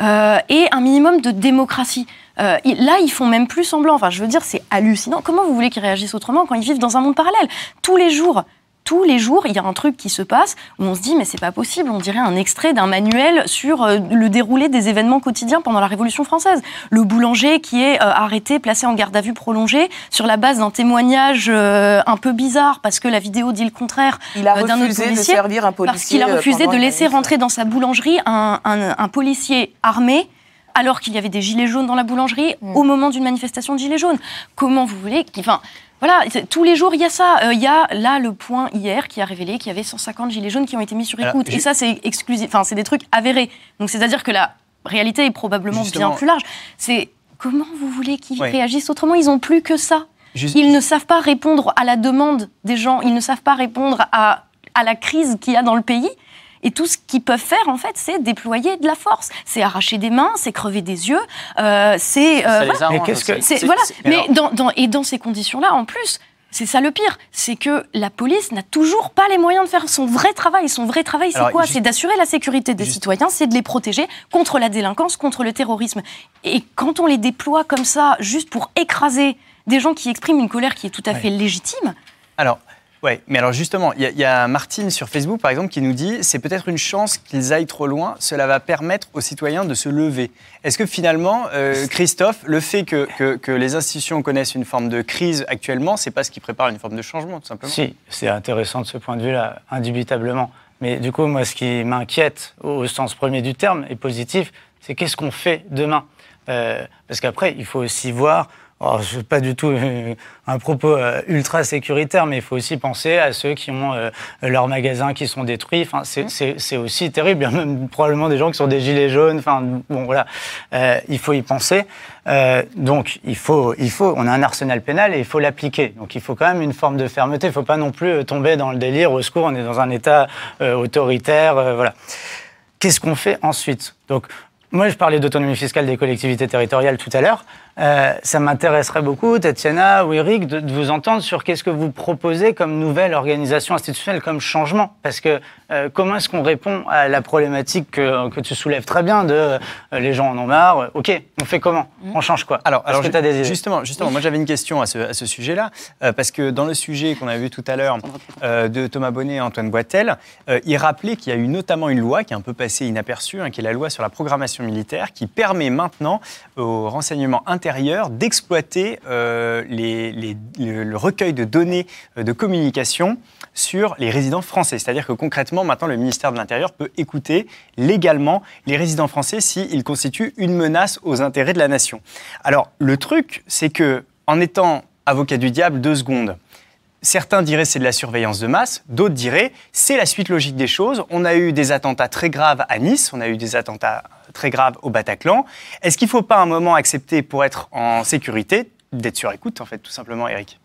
euh, et un minimum de démocratie. Euh, là, ils font même plus semblant. Enfin, je veux dire, c'est hallucinant. Comment vous voulez qu'ils réagissent autrement quand ils vivent dans un monde parallèle? Tous les jours, tous les jours, il y a un truc qui se passe où on se dit mais c'est pas possible. On dirait un extrait d'un manuel sur euh, le déroulé des événements quotidiens pendant la Révolution française. Le boulanger qui est euh, arrêté, placé en garde à vue prolongée sur la base d'un témoignage euh, un peu bizarre parce que la vidéo dit le contraire. Il a d'un autre refusé de policier, servir un policier. parce qu'il a refusé de laisser rentrer dans sa boulangerie un, un- un policier armé alors qu'il y avait des gilets jaunes dans la boulangerie Mm. au moment d'une manifestation de gilets jaunes. Comment vous voulez qu'il- Enfin, voilà, c'est- tous les jours il y a ça. Euh, Il y a là le point hier qui a révélé qu'il y avait 150 gilets jaunes qui ont été mis sur écoute. Et ça, c'est exclusif. Enfin, c'est des trucs avérés. Donc, c'est-à-dire que la réalité est probablement Justement- bien plus large. C'est comment vous voulez qu'ils Ouais. réagissent autrement? Ils ont plus que ça. Juste- Ils ne savent pas répondre à la demande des gens, ils ne savent pas répondre à, à la crise qu'il y a dans le pays. Et tout ce qu'ils peuvent faire, en fait, c'est déployer de la force. C'est arracher des mains, c'est crever des yeux, euh, c'est... euh, voilà. Mais qu'est-ce que-. C'est- voilà. Mais alors- dans, dans- et dans ces conditions-là, en plus, c'est ça le pire, c'est que la police n'a toujours pas les moyens de faire son vrai travail. Son vrai travail, c'est quoi? C'est d'assurer la sécurité des juste- citoyens, c'est de les protéger contre la délinquance, contre le terrorisme. Et quand on les déploie comme ça, juste pour écraser des gens qui expriment une colère qui est tout à Ouais. fait légitime, Alors, ouais, mais alors justement, il y, a- Martine sur Facebook, par exemple, qui nous dit c'est peut-être une chance qu'ils aillent trop loin, cela va permettre aux citoyens de se lever. Est-ce que finalement, euh, Christophe, le fait que, que- que les institutions connaissent une forme de crise actuellement, c'est pas ce qui prépare une forme de changement, tout simplement? Si, c'est intéressant de ce point de vue-là, indubitablement. Mais du coup, moi, ce qui m'inquiète au sens premier du terme et positif, c'est qu'est-ce qu'on fait demain? Euh, Parce qu'après, il faut aussi voir. Alors, je pas du tout euh, un propos euh, ultra sécuritaire, mais il faut aussi penser à ceux qui ont euh, leurs magasins qui sont détruits. Enfin, c'est- c'est aussi terrible. Il y a même probablement des gens qui sont des gilets jaunes. Enfin, bon, voilà. Euh, il faut y penser. Euh, donc, il faut, il faut, on a un arsenal pénal et il faut l'appliquer. Donc, il faut quand même une forme de fermeté. Il ne faut pas non plus tomber dans le délire. Au secours, on est dans un État euh, autoritaire. euh, voilà. Qu'est-ce qu'on fait ensuite? Donc, moi, je parlais d'autonomie fiscale des collectivités territoriales tout à l'heure. Euh, ça m'intéresserait beaucoup, Tatiana ou Eric, de, de vous entendre sur qu'est-ce que vous proposez comme nouvelle organisation institutionnelle, comme changement. Parce que euh, comment est-ce qu'on répond à la problématique que, que tu soulèves très bien de euh, les gens en ont marre Ok, on fait comment On change quoi Alors, alors que as des idées justement, justement, moi j'avais une question à ce, à ce sujet-là, parce que dans le sujet qu'on a vu tout à l'heure de Thomas Bonnet et Antoine Boitel, il rappelait qu'il y a eu notamment une loi qui est un peu passée inaperçue, hein, qui est la loi sur la programmation militaire, qui permet maintenant au renseignement d'exploiter euh, le recueil de données euh, de communication sur les résidents français. C'est-à-dire que concrètement, maintenant, le ministère de l'Intérieur peut écouter légalement les résidents français s'ils constituent une menace aux intérêts de la nation. Alors, le truc, c'est que, en étant avocat du diable, deux secondes, Certains diraient c'est de la surveillance de masse, d'autres diraient c'est la suite logique des choses. On a eu des attentats très graves à Nice, on a eu des attentats très graves au Bataclan. Est-ce qu'il ne faut pas un moment accepter pour être en sécurité d'être sur écoute, en fait, tout simplement, Eric?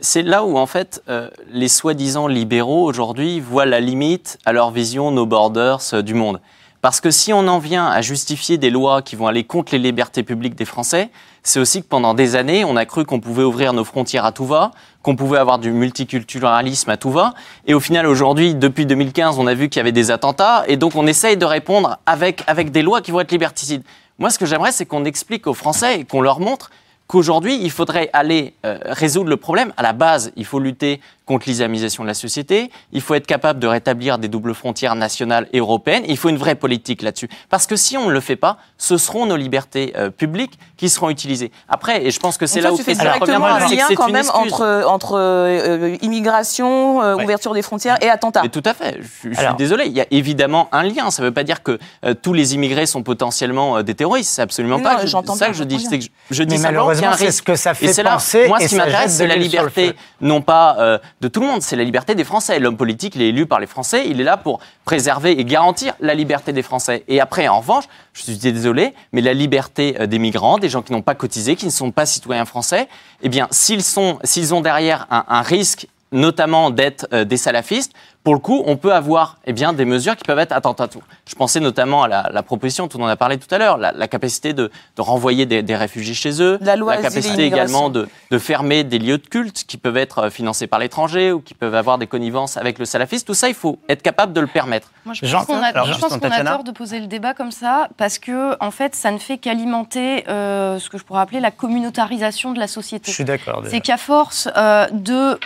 C'est là où, en fait, euh, les soi-disant libéraux, aujourd'hui, voient la limite à leur vision no borders euh, du monde. Parce que si on en vient à justifier des lois qui vont aller contre les libertés publiques des Français, c'est aussi que pendant des années, on a cru qu'on pouvait ouvrir nos frontières à tout va, qu'on pouvait avoir du multiculturalisme à tout va. Et au final, aujourd'hui, depuis 2015, on a vu qu'il y avait des attentats. Et donc, on essaye de répondre avec, avec des lois qui vont être liberticides. Moi, ce que j'aimerais, c'est qu'on explique aux Français et qu'on leur montre qu'aujourd'hui, il faudrait aller euh, résoudre le problème. À la base, il faut lutter contre l'islamisation de la société, il faut être capable de rétablir des doubles frontières nationales et européennes, il faut une vraie politique là-dessus. Parce que si on ne le fait pas, ce seront nos libertés euh, publiques qui seront utilisées. Après, et je pense que c'est là où Christophe directement un que lien quand même excuse. entre, entre euh, immigration, euh, Ouais. ouverture des frontières et attentats. Mais tout à fait. Je, je suis désolé. Il y a évidemment un lien. Ça ne veut pas dire que euh, tous les immigrés sont potentiellement euh, des terroristes. C'est absolument pas. j'entends ça que je dis. que je, je dis malheureusement, c'est ce que ça fait et c'est là, penser moi, et ce qui m'intéresse, c'est de la liberté, non pas euh, de tout le monde, c'est la liberté des Français. L'homme politique, il est élu par les Français. Il est là pour préserver et garantir la liberté des Français. Et après, en revanche, je suis désolé, mais la liberté euh, des migrants, des gens qui n'ont pas cotisé, qui ne sont pas citoyens français, eh bien, s'ils sont, s'ils ont derrière un, un risque notamment d'être euh, des salafistes, pour le coup, on peut avoir eh bien, des mesures qui peuvent être attentatoires. Je pensais notamment à la, proposition, tout on en a parlé tout à l'heure, la, capacité de, renvoyer des, réfugiés chez eux, la, loi capacité également de, de, fermer des lieux de culte qui peuvent être euh, financés par l'étranger ou qui peuvent avoir des connivences avec le salafiste. Tout ça, il faut être capable de le permettre. Moi, je pense qu'on a, a, tort de poser le débat comme ça parce que, en fait, ça ne fait qu'alimenter euh, ce que je pourrais appeler la communautarisation de la société. Je suis d'accord. C'est qu'à force euh, de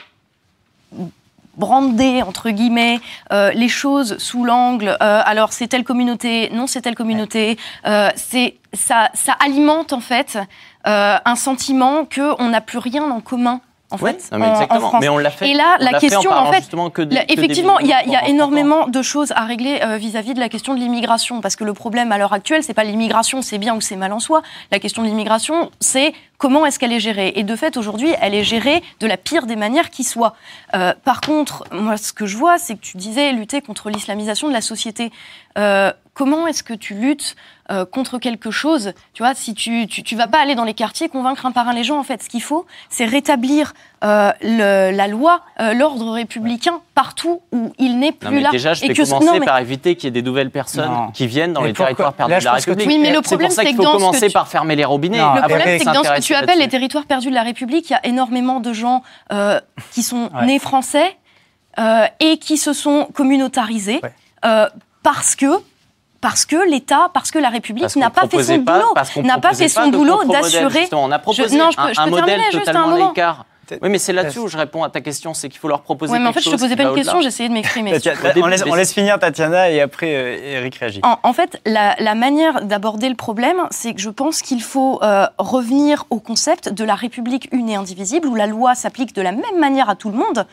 brander, entre guillemets, euh, les choses sous l'angle, euh, alors c'est telle communauté, non c'est telle communauté, euh, c'est ça, ça alimente en fait un sentiment qu'on n'a plus rien en commun en fait, mais exactement. mais on l'a fait. Et là, la question, en, fait, effectivement, il y a, énormément de choses à régler vis-à-vis de la question de l'immigration, parce que le problème à l'heure actuelle, c'est pas l'immigration, c'est bien ou c'est mal en soi. La question de l'immigration, c'est comment est-ce qu'elle est gérée Et de fait, aujourd'hui, elle est gérée de la pire des manières qui soit. Euh, par contre, moi, ce que je vois, c'est que tu disais lutter contre l'islamisation de la société. Euh, comment est-ce que tu luttes euh, contre quelque chose Tu vois, si tu, tu, vas pas aller dans les quartiers convaincre un par un les gens, en fait, ce qu'il faut, c'est rétablir le, la loi, l'ordre républicain partout où il n'est plus mais là. Déjà, je vais commencer par éviter qu'il y ait des nouvelles personnes qui viennent dans les territoires perdus de la République. Oui, mais le problème, c'est qu'il faut commencer par fermer les robinets. le problème, c'est que dans ce que tu appelles les territoires perdus de la République, il y a énormément de gens qui sont nés français euh, et qui se sont communautarisés euh, parce que parce que l'État, parce que la République n'a pas, fait son boulot, n'a pas fait son boulot d'assurer. On a proposé non, je peux, un, je peux un modèle totalement à l'écart. Oui, mais c'est là-dessus où je réponds à ta question, c'est qu'il faut leur proposer. Oui, mais en fait, je te posais pas une question, j'essayais de m'exprimer. on, laisse, on, laisse, finir Tatiana et après euh, Eric réagit. En, fait, la, la manière d'aborder le problème, c'est que je pense qu'il faut euh, revenir au concept de la République une et indivisible, où la loi s'applique de la même manière à tout le monde,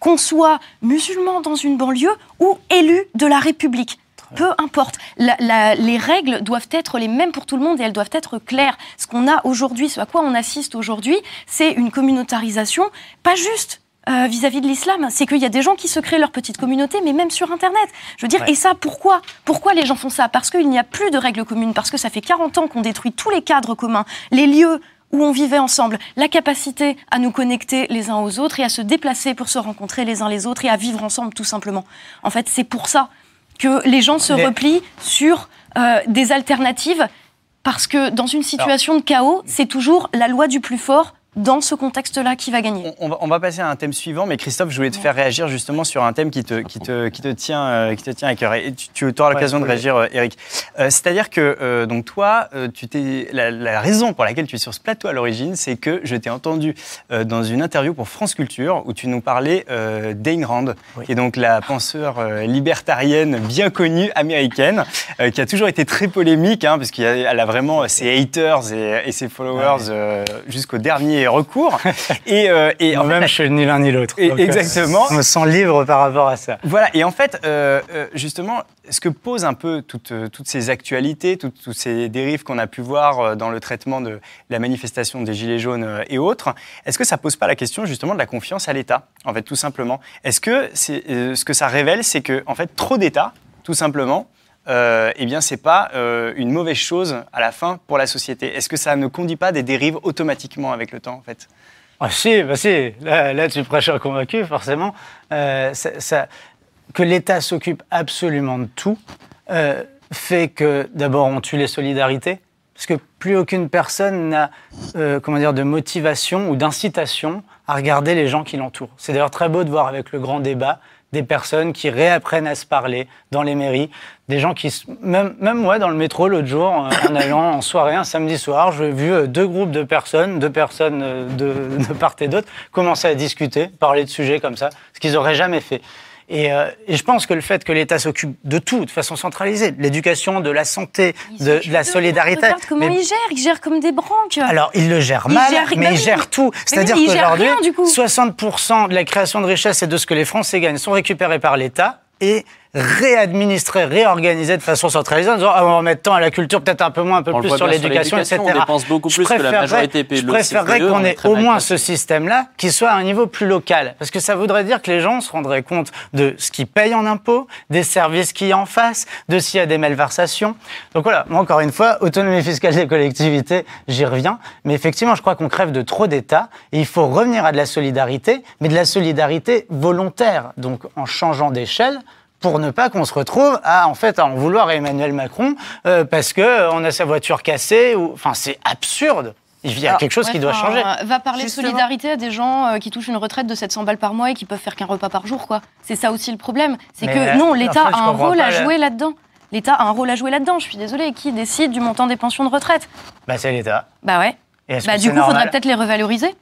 qu'on soit musulman dans une banlieue ou élu de la République peu importe. les règles doivent être les mêmes pour tout le monde et elles doivent être claires. Ce qu'on a aujourd'hui, ce à quoi on assiste aujourd'hui, c'est une communautarisation, pas juste euh, vis-à-vis de l'islam, c'est qu'il y a des gens qui se créent leur petite communauté, mais même sur Internet. Je veux dire, et ça, pourquoi Pourquoi les gens font ça? Parce qu'il n'y a plus de règles communes, parce que ça fait 40 ans qu'on détruit tous les cadres communs, les lieux où on vivait ensemble, la capacité à nous connecter les uns aux autres et à se déplacer pour se rencontrer les uns les autres et à vivre ensemble tout simplement. En fait, c'est pour ça que les gens se replient sur euh, des alternatives parce que dans une situation de chaos, c'est toujours la loi du plus fort dans ce contexte-là qui va gagner. On, va, passer à un thème suivant, mais Christophe, je voulais te faire réagir justement sur un thème qui te, qui te, qui te, tient, euh, qui te tient à cœur. Et tu, auras l'occasion de réagir, euh, Eric. Euh, c'est-à-dire que donc toi, tu t'es, la, raison pour laquelle tu es sur ce plateau à l'origine, c'est que je t'ai entendu dans une interview pour France Culture où tu nous parlais d'Ayn Rand, qui est donc la penseur libertarienne bien connue américaine, qui a toujours été très polémique, hein, parce qu'elle a, vraiment ses haters et, et ses followers jusqu'au dernier recours. (laughs) et, euh, et Moi-même, je suis ni l'un ni l'autre. Euh, exactement. Je me sens libre par rapport à ça. Voilà. Et en fait, euh, justement, ce que pose un peu toutes, toutes ces actualités, toutes, ces dérives qu'on a pu voir dans le traitement de la manifestation des Gilets jaunes et autres, est-ce que ça pose pas la question justement de la confiance à l'État, en fait, tout simplement? Est-ce que c'est, ce que ça révèle, c'est que, en fait, trop d'État, tout simplement, euh, eh bien, c'est pas euh, une mauvaise chose à la fin pour la société. Est-ce que ça ne conduit pas des dérives automatiquement avec le temps, en fait? Ah, si, bah si. Là, là, tu prêches un convaincu, forcément. Euh, que l'État s'occupe absolument de tout fait que, d'abord, on tue les solidarités. Parce que plus aucune personne n'a comment de motivation ou d'incitation à regarder les gens qui l'entourent. C'est d'ailleurs très beau de voir avec le grand débat des personnes qui réapprennent à se parler dans les mairies, des gens qui, même, même moi dans le métro l'autre jour, euh, en (coughs) allant en soirée un samedi soir, j'ai vu euh, deux groupes de personnes, deux personnes euh, de, (laughs) de part et d'autre, commencer à discuter, parler de sujets comme ça, ce qu'ils n'auraient jamais fait. Euh, et, je pense que le fait que l'État s'occupe de tout de façon centralisée, de l'éducation, de la santé, de, la solidarité. Regarde comment il gère, il gère comme des branques. Alors, il le gère mal, mais il gère tout. C'est-à-dire qu'aujourd'hui, 60% de la création de richesse et de ce que les Français gagnent sont récupérés par l'État et réadministrer, réorganiser de façon centralisée en disant ah, on va mettre tant à la culture, peut-être un peu moins, un peu On plus sur l'éducation, etc. on dépense beaucoup Je plus que la majorité pays Je préférerais on qu'on ait au moins ce système-là qui soit à un niveau plus local. Parce que ça voudrait dire que les gens se rendraient compte de ce qu'ils payent en impôts, des services qu'il y a en face, de s'il y a des malversations. Donc voilà, moi encore une fois, autonomie fiscale des collectivités, j'y reviens. Mais effectivement, je crois qu'on crève de trop d'États et il faut revenir à de la solidarité, mais de la solidarité volontaire. Donc en changeant d'échelle pour ne pas qu'on se retrouve à en fait à en vouloir à Emmanuel Macron euh, parce que euh, on a sa voiture cassée ou enfin c'est absurde. Il y a Alors, quelque chose Ouais, qui doit enfin, changer. euh, Va parler Justement. de solidarité à des gens euh, qui touchent une retraite de 700 balles par mois et qui peuvent faire qu'un repas par jour, quoi. C'est ça aussi le problème. C'est que non, en l'État fait, a un rôle pas à jouer là-dedans. L'État a un rôle à jouer là-dedans. Je suis désolée. Qui décide du montant des pensions de retraite? Bah c'est l'État. Bah ouais. Bah du coup, il faudrait peut-être les revaloriser.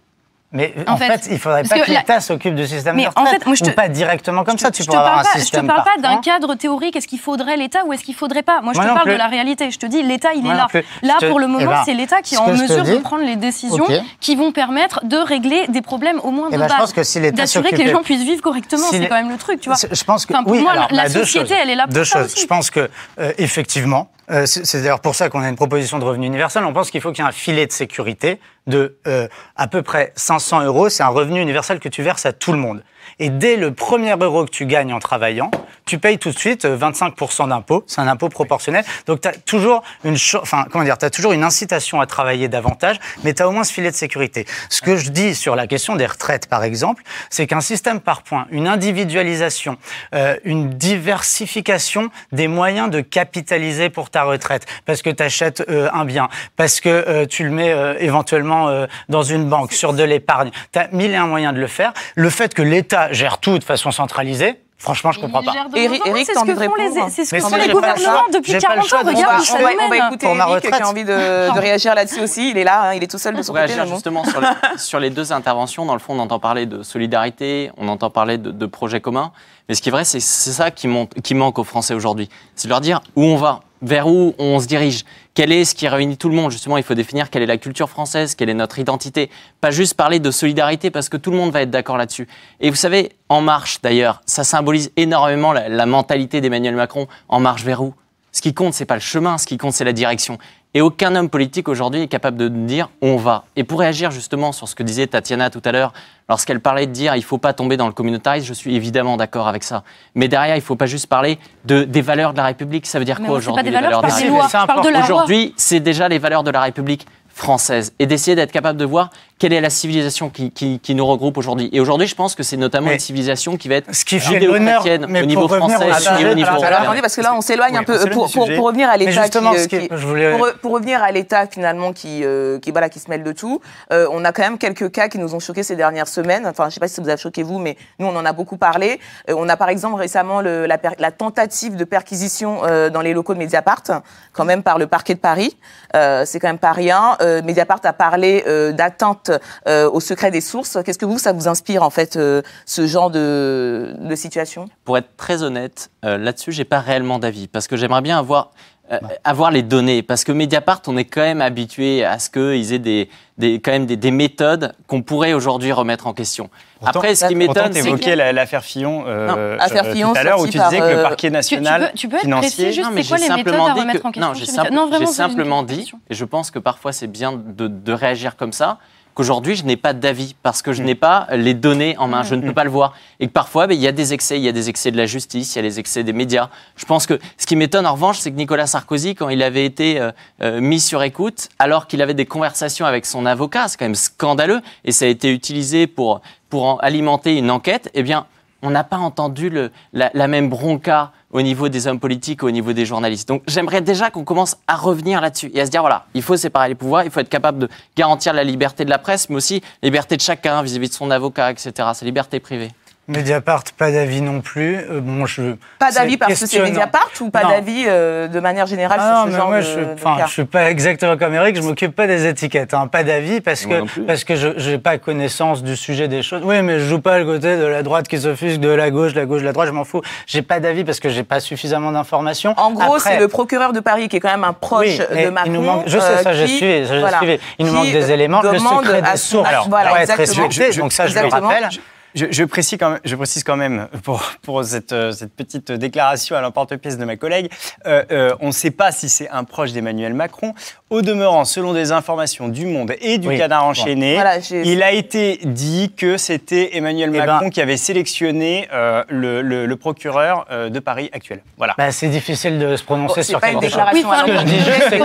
Mais En en, fait, fait, il faudrait pas que que la- l'État s'occupe du système Mais de en retraite. fait, moi, je ou te- pas directement comme ça. Tu je te pourrais avoir parle un pas, je te système parle pas d'un cadre théorique. Est-ce qu'il faudrait l'État ou est-ce qu'il faudrait pas? Moi, je Moi te parle de la réalité. Je te dis, l'État, il Moi est là. Là, te- pour le eh moment, ben, c'est l'État qui est en mesure de prendre les décisions qui vont permettre de régler des problèmes au moins de Eh ben, je base. pense que si l'État D'assurer que les gens puissent vivre correctement, Si c'est quand même le truc, tu vois. Je pense que Enfin, pour moi, la bah, deux société, choses. elle est là pour Deux ça choses. aussi. Je pense que euh, effectivement, euh, c'est d'ailleurs pour ça qu'on a une proposition de revenu universel. On pense qu'il faut qu'il y ait un filet de sécurité de euh, à peu près 500 euros. C'est un revenu universel que tu verses à tout le monde. Et dès le premier euro que tu gagnes en travaillant, tu payes tout de suite euh, 25% d'impôt. C'est un impôt proportionnel. Donc tu as toujours une, enfin comment dire, as toujours une incitation à travailler davantage, mais tu as au moins ce filet de sécurité. Ce que je dis sur la question des retraites, par exemple, c'est qu'un système par points, une individualisation, euh, une diversification des moyens de capitaliser pour ta retraite, parce que tu achètes un bien, parce que euh, tu le mets euh, éventuellement euh, dans une banque, sur de l'épargne. Tu as mille et un moyens de le faire. Le fait que l'État gère tout de façon centralisée, franchement, je comprends pas. Eric- c'est ce que font les, c'est ce que font gouvernements depuis J'ai pas le 40 choix ans. Regarde on va- on écouter Eric qui a envie de, de réagir là-dessus aussi. Il est là, hein, il est tout seul de son Pour côté. réagir justement sur, le- (laughs) sur les deux interventions, dans le fond, on entend parler de solidarité, on entend parler de, de projets communs. Mais ce qui est vrai, c'est c'est ça qui, monte- qui manque aux Français aujourd'hui. C'est de leur dire où on va, vers où on se dirige, quel est ce qui réunit tout le monde? Justement, il faut définir quelle est la culture française, quelle est notre identité. Pas juste parler de solidarité parce que tout le monde va être d'accord là-dessus. Et vous savez, En Marche, d'ailleurs, ça symbolise énormément la, la mentalité d'Emmanuel Macron. En marche vers où? Ce qui compte, c'est pas le chemin, ce qui compte, c'est la direction. Et aucun homme politique aujourd'hui est capable de dire on va. Et pour réagir justement sur ce que disait Tatiana tout à l'heure, lorsqu'elle parlait de dire il faut pas tomber dans le communautarisme, je suis évidemment d'accord avec ça. Mais derrière, il faut pas juste parler de, des valeurs de la République. Ça veut dire Mais quoi aujourd'hui les valeurs, de la. Aujourd'hui, c'est déjà les valeurs de la République française et d'essayer d'être capable de voir quelle est la civilisation qui, qui- qui nous regroupe aujourd'hui. Et aujourd'hui, je pense que c'est notamment Mais une civilisation qui va être ce qui fait mais au niveau français au et au niveau alors, Alors, européen. attendez, parce que là, on s'éloigne Oui, un peu. Pour, pour- revenir à l'État qui, voulais- pour, pour revenir à l'État finalement qui, euh, qui, voilà, qui se mêle de tout, euh, on a quand même quelques cas qui nous ont choqués ces dernières semaines. Enfin, je sais pas si ça vous a choqué vous, mais nous, on en a beaucoup parlé. Euh, on a par exemple récemment le- la, per- la tentative de perquisition euh, dans les locaux de Mediapart, quand même par le parquet de Paris. Euh, C'est quand même pas rien. Euh, Mediapart a parlé euh, d'atteinte euh, au secret des sources. Qu'est-ce que vous, ça vous inspire en fait, euh, ce genre de, de situation? Pour être très honnête, là-dessus, j'ai pas réellement d'avis parce que j'aimerais bien avoir euh, avoir les données parce que Mediapart, on est quand même habitué à ce qu'ils aient des, des quand même des, des méthodes qu'on pourrait aujourd'hui remettre en question. Pourtant- Après, ce qui m'étonne, tu c'est évoquais la- l'affaire Fillon, euh, Non, affaire euh, Fillon tout à l'heure, où tu disais que le euh, parquet Tu, tu national peux, tu peux être financier. précis juste, Non, mais c'est quoi j'ai les méthodes simplement dit remettre que- en question? non, j'ai simplement dit, et je pense que parfois c'est bien de, de réagir comme ça, qu'aujourd'hui je n'ai pas d'avis parce que je n'ai pas les données en main, je ne peux pas le voir, et que parfois ben, il y a des excès, il y a des excès de la justice, il y a les excès des médias. Je pense que ce qui m'étonne en revanche, c'est que Nicolas Sarkozy, quand il avait été euh, euh, mis sur écoute, alors qu'il avait des conversations avec son avocat, c'est quand même scandaleux, et ça a été utilisé pour pour en alimenter une enquête, eh bien on n'a pas entendu le- la, la même bronca au niveau des hommes politiques, au niveau des journalistes. Donc j'aimerais déjà qu'on commence à revenir là-dessus et à se dire, voilà, il faut séparer les pouvoirs, il faut être capable de garantir la liberté de la presse, mais aussi la liberté de chacun vis-à-vis de son avocat, etc. Sa liberté privée. Mediapart, pas d'avis non plus. Euh, bon, je, Pas d'avis parce que c'est. Mediapart ou pas Non. d'avis euh, de manière générale Ah non, sur ce mais genre moi, de, je, de enfin, cas je suis pas exactement comme Eric, je m'occupe pas des étiquettes, hein, pas d'avis parce Moi que non parce que je j'ai pas connaissance du sujet des choses. Oui, mais je joue pas le côté de la droite qui s'offusque de la gauche, la gauche, la droite, je m'en fous. J'ai pas d'avis parce que j'ai pas suffisamment d'informations. En gros, c'est le procureur de Paris qui est quand même un proche Oui, de Macron. il nous manque, je sais ça, j'ai suivi, voilà, suivi. Il nous manque des éléments. Le secret à des sources Alors, voilà, doit être respecté, donc ça, je le rappelle. Je, précise quand même, je précise quand même pour, pour cette, euh, cette petite déclaration à l'emporte-pièce de ma collègue, euh, euh, on ne sait pas si c'est un proche d'Emmanuel Macron. Au demeurant, selon des informations du Monde et du Canard enchaîné, il a été dit que c'était Emmanuel eh ben Macron qui avait sélectionné le, le, procureur de Paris actuel. Voilà. Bah, c'est difficile de se prononcer sur quelque chose. Oui, ce que je dis juste, c'est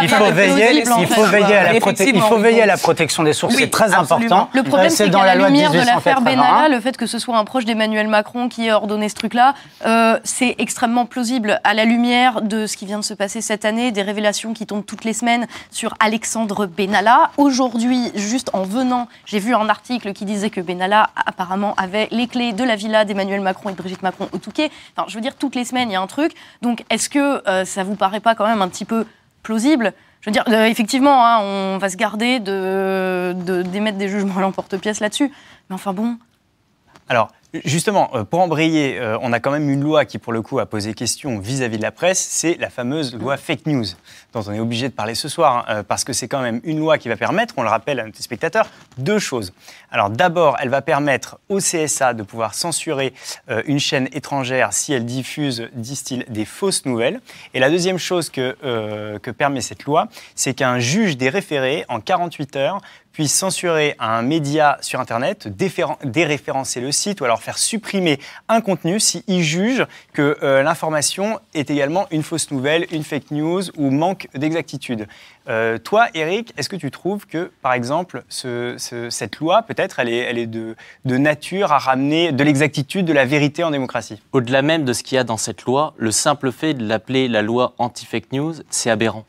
qu'il faut veiller, il faut veiller à la, il faut veiller à la protection des sources. c'est très important. Le problème, c'est dans la lumière de l'affaire Le fait que ce soit un proche d'Emmanuel Macron qui ait ordonné ce truc-là, euh, c'est extrêmement plausible à la lumière de ce qui vient de se passer cette année, des révélations qui tombent toutes les semaines sur Alexandre Benalla. Aujourd'hui, juste en venant, j'ai vu un article qui disait que Benalla apparemment avait les clés de la villa d'Emmanuel Macron et de Brigitte Macron au Touquet. Enfin, je veux dire, toutes les semaines, il y a un truc. Donc, est-ce que euh, ça vous paraît pas quand même un petit peu plausible? Je veux dire, euh, effectivement, hein, on va se garder de, d'émettre des jugements à l'emporte-pièce là-dessus. Mais enfin bon. Alors, Justement, euh, pour embrayer, euh, on a quand même une loi qui, pour le coup, a posé question vis-à-vis de la presse, c'est la fameuse loi fake news, dont on est obligé de parler ce soir, hein, euh, parce que c'est quand même une loi qui va permettre, on le rappelle à nos spectateurs, deux choses. Alors d'abord, elle va permettre au CSA de pouvoir censurer une chaîne étrangère si elle diffuse, disent-ils, des fausses nouvelles. Et la deuxième chose que, que permet cette loi, c'est qu'un juge des référés, en 48 heures, puisse censurer un média sur Internet, déréférencer le site ou alors faire supprimer un contenu s'il juge que euh, l'information est également une fausse nouvelle, une fake news ou manque d'exactitude. Euh, toi, Eric, est-ce que tu trouves que, par exemple, cette loi, peut-être, elle est, de nature à ramener de l'exactitude, de la vérité en démocratie? Au-delà même de ce qu'il y a dans cette loi, le simple fait de l'appeler la loi anti-fake news, c'est aberrant.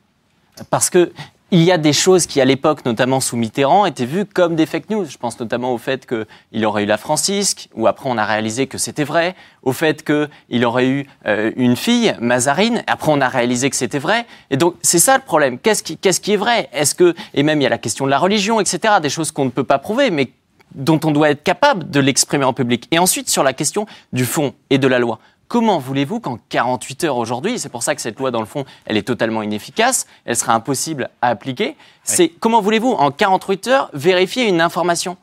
Parce que il y a des choses qui, à l'époque, notamment sous Mitterrand, étaient vues comme des fake news. Je pense notamment au fait qu'il aurait eu la Francisque, où après on a réalisé que c'était vrai, au fait qu'il aurait eu euh, une fille, Mazarine, après on a réalisé que c'était vrai. Et donc c'est ça le problème. Qu'est-ce qui, qu'est-ce qui est vrai? Est-ce que et même il y a la question de la religion, etc. Des choses qu'on ne peut pas prouver, mais dont on doit être capable de l'exprimer en public. Et ensuite sur la question du fond et de la loi. Comment voulez-vous qu'en 48 heures aujourd'hui, c'est pour ça que cette loi, dans le fond, elle est totalement inefficace, elle sera impossible à appliquer, c'est comment voulez-vous, en 48 heures, vérifier une information?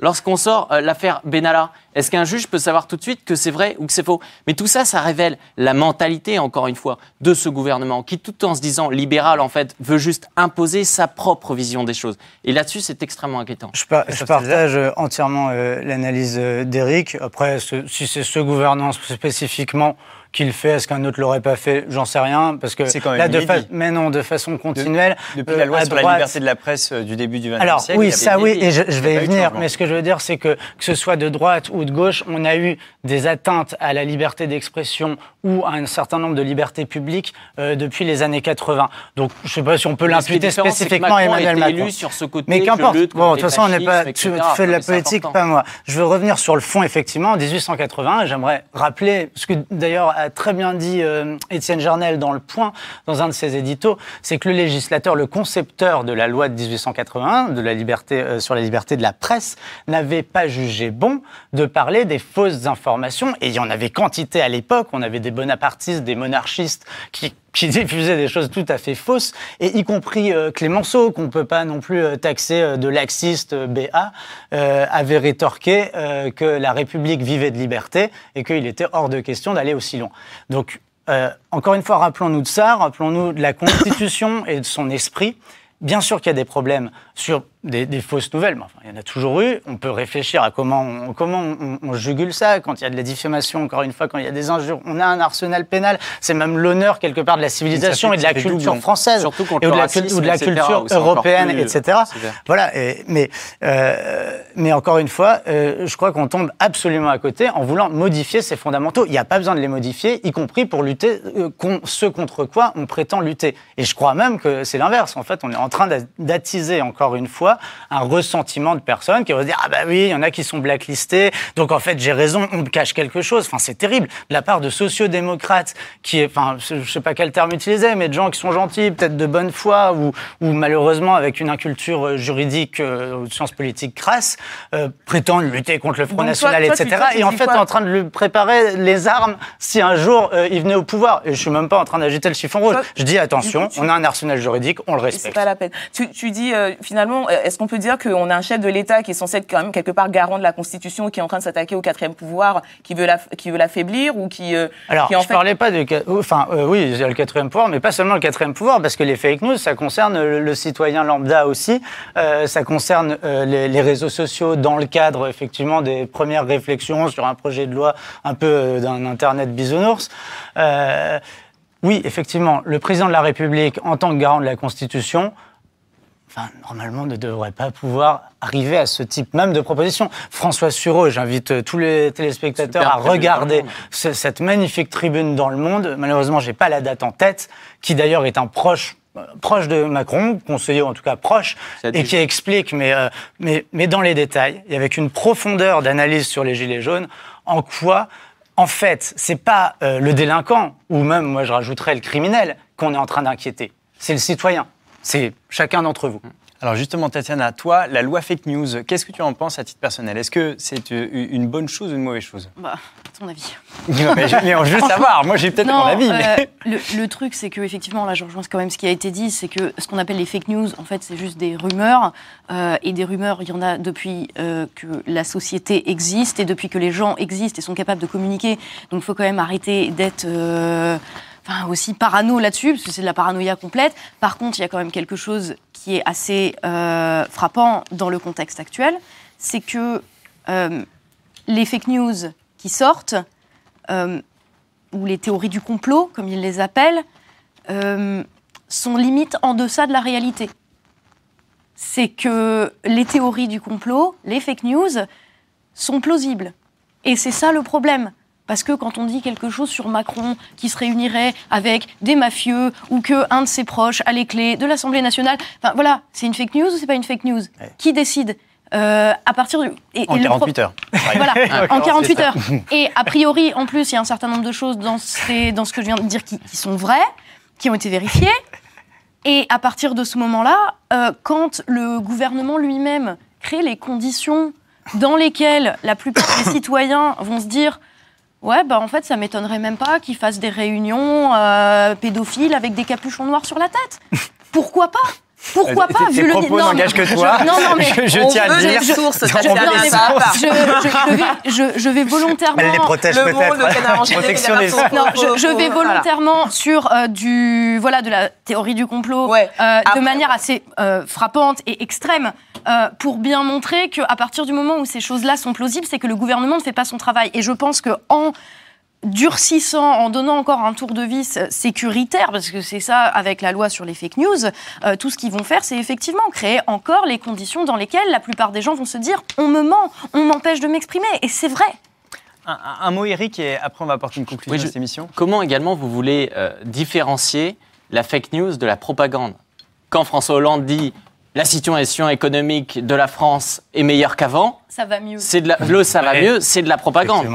Lorsqu'on sort euh, l'affaire Benalla, est-ce qu'un juge peut savoir tout de suite que c'est vrai ou que c'est faux? Mais tout ça, ça révèle la mentalité, encore une fois, de ce gouvernement qui, tout en se disant libéral, en fait, veut juste imposer sa propre vision des choses. Et là-dessus, c'est extrêmement inquiétant. Je, partage euh, entièrement euh, l'analyse d'Éric. Après, si c'est ce gouvernement spécifiquement qu'il fait, est-ce qu'un autre l'aurait pas fait? J'en sais rien, parce que quand même là, de mais non, de façon continuelle. depuis la loi sur la liberté de la presse euh, du début du XXe Alors, siècle. oui, ça oui, et je, vais y venir. Mais ce que je veux dire, c'est que que ce soit de droite ou de gauche, on a eu des atteintes à la liberté d'expression ou à un certain nombre de libertés publiques euh, depuis les années 80. Donc, je sais pas si on peut l'imputer spécifiquement à Emmanuel Macron. sur ce côté, mais qu'importe. Bon, de toute façon, on n'est pas. Tu, fais de la politique, pas moi. Je veux revenir sur le fond, effectivement. En 1880, j'aimerais rappeler, ce que d'ailleurs très bien dit euh, Étienne Jarnel dans Le Point, dans un de ses éditos, c'est que le législateur, le concepteur de la loi de 1881, de la liberté, euh, sur la liberté de la presse, n'avait pas jugé bon de parler des fausses informations. Et il y en avait quantité à l'époque. On avait des bonapartistes, des monarchistes qui qui diffusaient des choses tout à fait fausses, et y compris euh, Clémenceau, qu'on ne peut pas non plus taxer de laxiste BA, avait rétorqué que la République vivait de liberté et qu'il était hors de question d'aller aussi loin. Donc euh, encore une fois, rappelons-nous de ça, rappelons-nous de la Constitution et de son esprit. Bien sûr qu'il y a des problèmes sur des, fausses nouvelles, mais enfin, il y en a toujours eu. On peut réfléchir à comment on, comment on, jugule ça. Quand il y a de la diffamation, encore une fois, quand il y a des injures, on a un arsenal pénal. C'est même l'honneur, quelque part, de la civilisation et de la culture française. et de la, ou de la culture européenne, etc. Voilà. mais, euh, mais encore une fois, euh, je crois qu'on tombe absolument à côté en voulant modifier ces fondamentaux. Il n'y a pas besoin de les modifier, y compris pour lutter euh, ce contre quoi on prétend lutter. Et je crois même que c'est l'inverse. En fait, on est en train d'attiser encore une fois un ressentiment de personnes qui vont dire ah bah oui, il y en a qui sont blacklistés, donc en fait j'ai raison, on me cache quelque chose. Enfin c'est terrible de la part de sociodémocrates qui, est, enfin je sais pas quel terme utiliser, mais de gens qui sont gentils, peut-être de bonne foi ou, ou malheureusement avec une inculture euh, juridique euh, ou de sciences politiques crasse, euh, prétendent lutter contre le Front National, etc. et en fait en train de lui préparer les armes si un jour il venait au pouvoir. Et je suis même pas en train d'agiter le chiffon rouge. je dis attention, on a un arsenal juridique, on le respecte. C'est pas la peine. Tu, tu dis finalement est-ce qu'on peut dire qu'on a un chef de l'État qui est censé être quand même quelque part garant de la Constitution, qui est en train de s'attaquer au quatrième pouvoir, qui veut la, l'affaiblir ou qui, euh, Alors, qui en je fait... parlais pas de, enfin, euh, oui, le quatrième pouvoir, mais pas seulement le quatrième pouvoir, parce que les fake news, ça concerne le, le citoyen lambda aussi, euh, ça concerne euh, les, les réseaux sociaux dans le cadre effectivement des premières réflexions sur un projet de loi un peu euh, d'un internet bisounours. Euh, oui, effectivement, le président de la République, en tant que garant de la Constitution, enfin, normalement, ne devrait pas pouvoir arriver à ce type même de proposition. François Sureau, j'invite euh, tous les téléspectateurs Super à tribune regarder ce- cette magnifique tribune dans le monde. Malheureusement, j'ai pas la date en tête, qui d'ailleurs est un proche euh, proche de Macron, conseiller ou en tout cas proche, et qui explique, mais, euh, mais, mais dans les détails, et avec une profondeur d'analyse sur les Gilets jaunes, en quoi, en fait, c'est pas euh, le délinquant, ou même, moi je rajouterais le criminel, qu'on est en train d'inquiéter. C'est le citoyen. C'est chacun d'entre vous. Alors justement, Tatiana, toi, la loi fake news, qu'est-ce que tu en penses à titre personnel? Est-ce que c'est euh, une bonne chose ou une mauvaise chose? Bah, à ton avis. (laughs) mais je, mais je veux savoir, moi j'ai peut-être mon avis. mais- euh, (laughs) le, le truc, c'est que effectivement, là, je rejoins quand même ce qui a été dit, c'est que ce qu'on appelle les fake news, en fait, c'est juste des rumeurs. euh, et des rumeurs, il y en a depuis euh, que la société existe et depuis que les gens existent et sont capables de communiquer. Donc, il faut quand même arrêter d'être euh, enfin, aussi parano là-dessus, parce que c'est de la paranoïa complète. Par contre, il y a quand même quelque chose qui est assez euh, frappant dans le contexte actuel, c'est que euh, les fake news qui sortent, euh, ou les théories du complot, comme ils les appellent, sont limite en deçà de la réalité. C'est que les théories du complot, les fake news, sont plausibles. Et c'est ça le problème. Parce que quand on dit quelque chose sur Macron qui se réunirait avec des mafieux ou que un de ses proches a les clés de l'Assemblée nationale, enfin voilà, c'est une fake news ou c'est pas une fake news Qui décide Euh, À partir du et- En et le pro- 48 heures. (laughs) voilà, en Encore, 48 c'est ça. heures. Et a priori, en plus, il y a un certain nombre de choses dans, ces- dans ce que je viens de dire qui, qui sont vraies, qui ont été vérifiées. Et à partir de ce moment-là, euh, quand le gouvernement lui-même crée les conditions dans lesquelles la plupart des (coughs) citoyens vont se dire Ouais, bah en fait, ça m'étonnerait même pas qu'ils fassent des réunions euh, pédophiles avec des capuchons noirs sur la tête. (laughs) Pourquoi pas? Pourquoi pas vu le propos n'engagent que toi. je- non, non, mais (laughs) je, tiens à dire. sources, je, vais, je- je vais volontairement. (laughs) Elle les protège Le peut-être. je, vais Voilà. volontairement sur euh, du voilà de la théorie du complot Ouais. euh, de manière assez euh, frappante et extrême euh, pour bien montrer qu'à partir du moment où ces choses-là sont plausibles, c'est que le gouvernement ne fait pas son travail. Et je pense que en durcissant, en donnant encore un tour de vis sécuritaire, parce que c'est ça avec la loi sur les fake news, euh, tout ce qu'ils vont faire, c'est effectivement créer encore les conditions dans lesquelles la plupart des gens vont se dire on me ment, on m'empêche de m'exprimer, et c'est vrai. Un, un- un mot, Eric, et après on va apporter une conclusion Oui, à cette émission. Comment également vous voulez euh, différencier la fake news de la propagande? Quand François Hollande dit la situation économique de la France est meilleure qu'avant, Ça va mieux. c'est de la, le ça va Ouais. mieux, c'est de la propagande.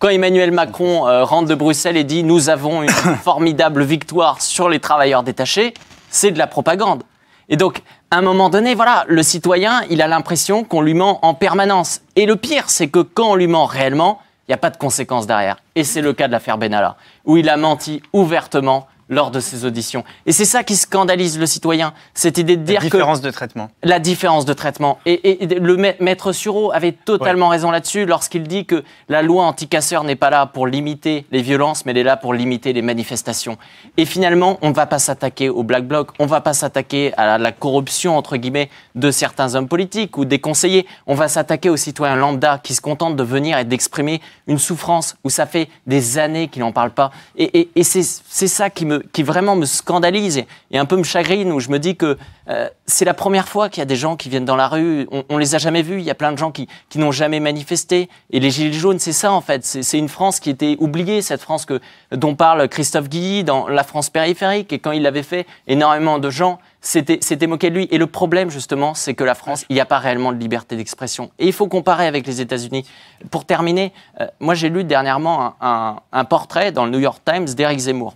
Quand Emmanuel Macron euh, rentre de Bruxelles et dit nous avons une (coughs) formidable victoire sur les travailleurs détachés, c'est de la propagande. Et donc, à un moment donné, voilà, le citoyen, il a l'impression qu'on lui ment en permanence. Et le pire, c'est que quand on lui ment réellement, il n'y a pas de conséquences derrière. Et c'est le cas de l'affaire Benalla, où il a menti ouvertement lors de ses auditions. Et c'est ça qui scandalise le citoyen, cette idée de La dire que différence de traitement. la différence de traitement. Et, et- et le ma- maître Sureau avait totalement raison là-dessus lorsqu'il dit que la loi anti-casseurs n'est pas là pour limiter les violences, mais elle est là pour limiter les manifestations. Et finalement, on ne va pas s'attaquer au Black Bloc, on ne va pas s'attaquer à la, la corruption, entre guillemets, de certains hommes politiques ou des conseillers. On va s'attaquer aux citoyens lambda qui se contentent de venir et d'exprimer une souffrance où ça fait des années qu'ils n'en parlent pas. Et, c'est ça qui, me, qui vraiment me scandalise et, un peu me chagrine, où je me dis que euh, c'est la première fois qu'il y a des gens qui viennent dans la rue. On, on les a jamais vus. Il y a plein de gens qui, n'ont jamais manifesté. Et les Gilets jaunes, c'est ça en fait. C'est une France qui était oubliée, cette France que, dont parle Christophe Guilly dans La France périphérique. Et quand il l'avait fait, énormément de gens s'étaient moqués de lui. Et le problème, justement, c'est que la France, il n'y a pas réellement de liberté d'expression. Et il faut comparer avec les États-Unis. Pour terminer, euh, moi j'ai lu dernièrement un, un- un portrait dans le New York Times d'Éric Zemmour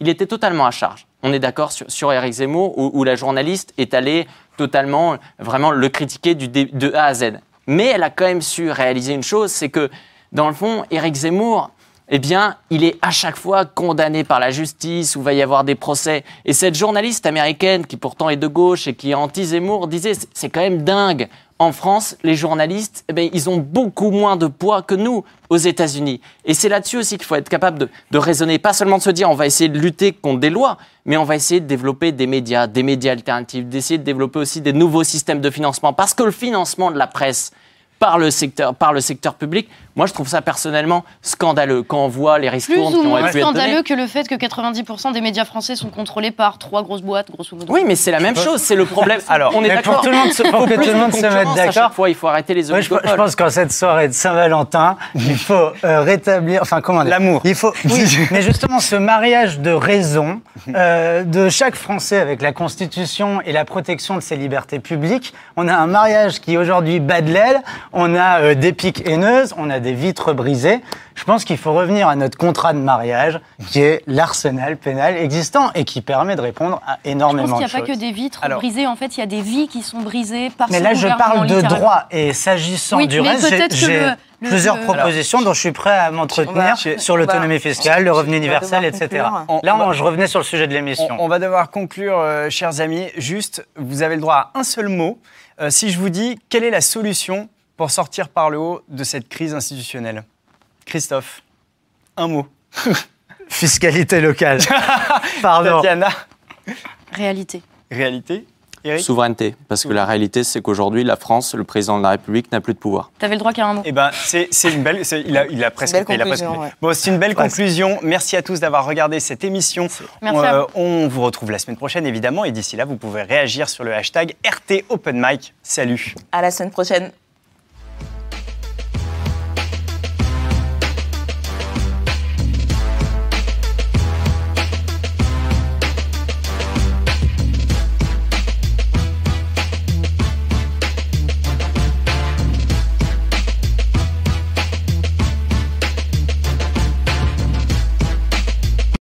il était totalement à charge. On est d'accord sur, Eric Zemmour, où, la journaliste est allée totalement, vraiment le critiquer du de A à Z. Mais elle a quand même su réaliser une chose, c'est que, dans le fond, Eric Zemmour, eh bien, il est à chaque fois condamné par la justice, où va y avoir des procès. Et cette journaliste américaine, qui pourtant est de gauche et qui est anti-Zemmour, disait, c'est quand même dingue. En France, les journalistes, eh bien, ils ont beaucoup moins de poids que nous aux États-Unis. Et c'est là-dessus aussi qu'il faut être capable de, de raisonner, pas seulement de se dire on va essayer de lutter contre des lois, mais on va essayer de développer des médias, des médias alternatifs, d'essayer de développer aussi des nouveaux systèmes de financement. Parce que le financement de la presse, par le secteur, par le secteur public. Moi, je trouve ça personnellement scandaleux quand on voit les ristournes Plus ou qui ont moins pu scandaleux que le fait que 90% des médias français sont contrôlés par trois grosses boîtes, grosso modo. Oui, mais c'est la même chose, c'est le problème. (laughs) Alors, on est mais pour d'accord. tout le monde se- pour que tout le de monde se mette d'accord. fois, il faut arrêter les Moi, je, pense qu'en cette soirée de Saint-Valentin, il faut euh, rétablir, enfin comment dire? L'amour. Il faut, oui, mais justement ce mariage de raison euh, de chaque Français avec la Constitution et la protection de ses libertés publiques. On a un mariage qui aujourd'hui bat de l'aile. On a euh, des piques haineuses, on a des vitres brisées. Je pense qu'il faut revenir à notre contrat de mariage, qui est l'arsenal pénal existant et qui permet de répondre à Je énormément pense qu'il n'y a de pas choses. que des vitres Alors- brisées. En fait, il y a des vies qui sont brisées par Mais ce là, je parle de droit. Et s'agissant Oui, du reste, j'ai- plusieurs le- propositions dont je suis prêt à m'entretenir sur l'autonomie fiscale, le revenu universel, etc. conclure. On- Là, on je revenais sur le sujet de On, l'émission. on va devoir conclure, euh, chers amis. Juste, vous avez le droit à un seul mot. Euh, si je vous dis, quelle est la solution pour sortir par le haut de cette crise institutionnelle Christophe, un mot. (laughs) Fiscalité locale. (laughs) Pardon. Tatiana, Réalité. réalité. Eric Souveraineté, parce que la réalité, c'est qu'aujourd'hui, la France, le président de la République n'a plus de pouvoir. T'avais le droit qu'à un mot. Eh ben, c'est une belle. Il a, il a presque. Belle fait, il a presque conclusion, ouais. Bon, c'est une belle Presque. conclusion. Merci à tous d'avoir regardé cette émission. Merci on, à euh, vous. on vous retrouve la semaine prochaine, évidemment. Et d'ici là, vous pouvez réagir sur le hashtag RT Open Mic. Salut. À la semaine prochaine.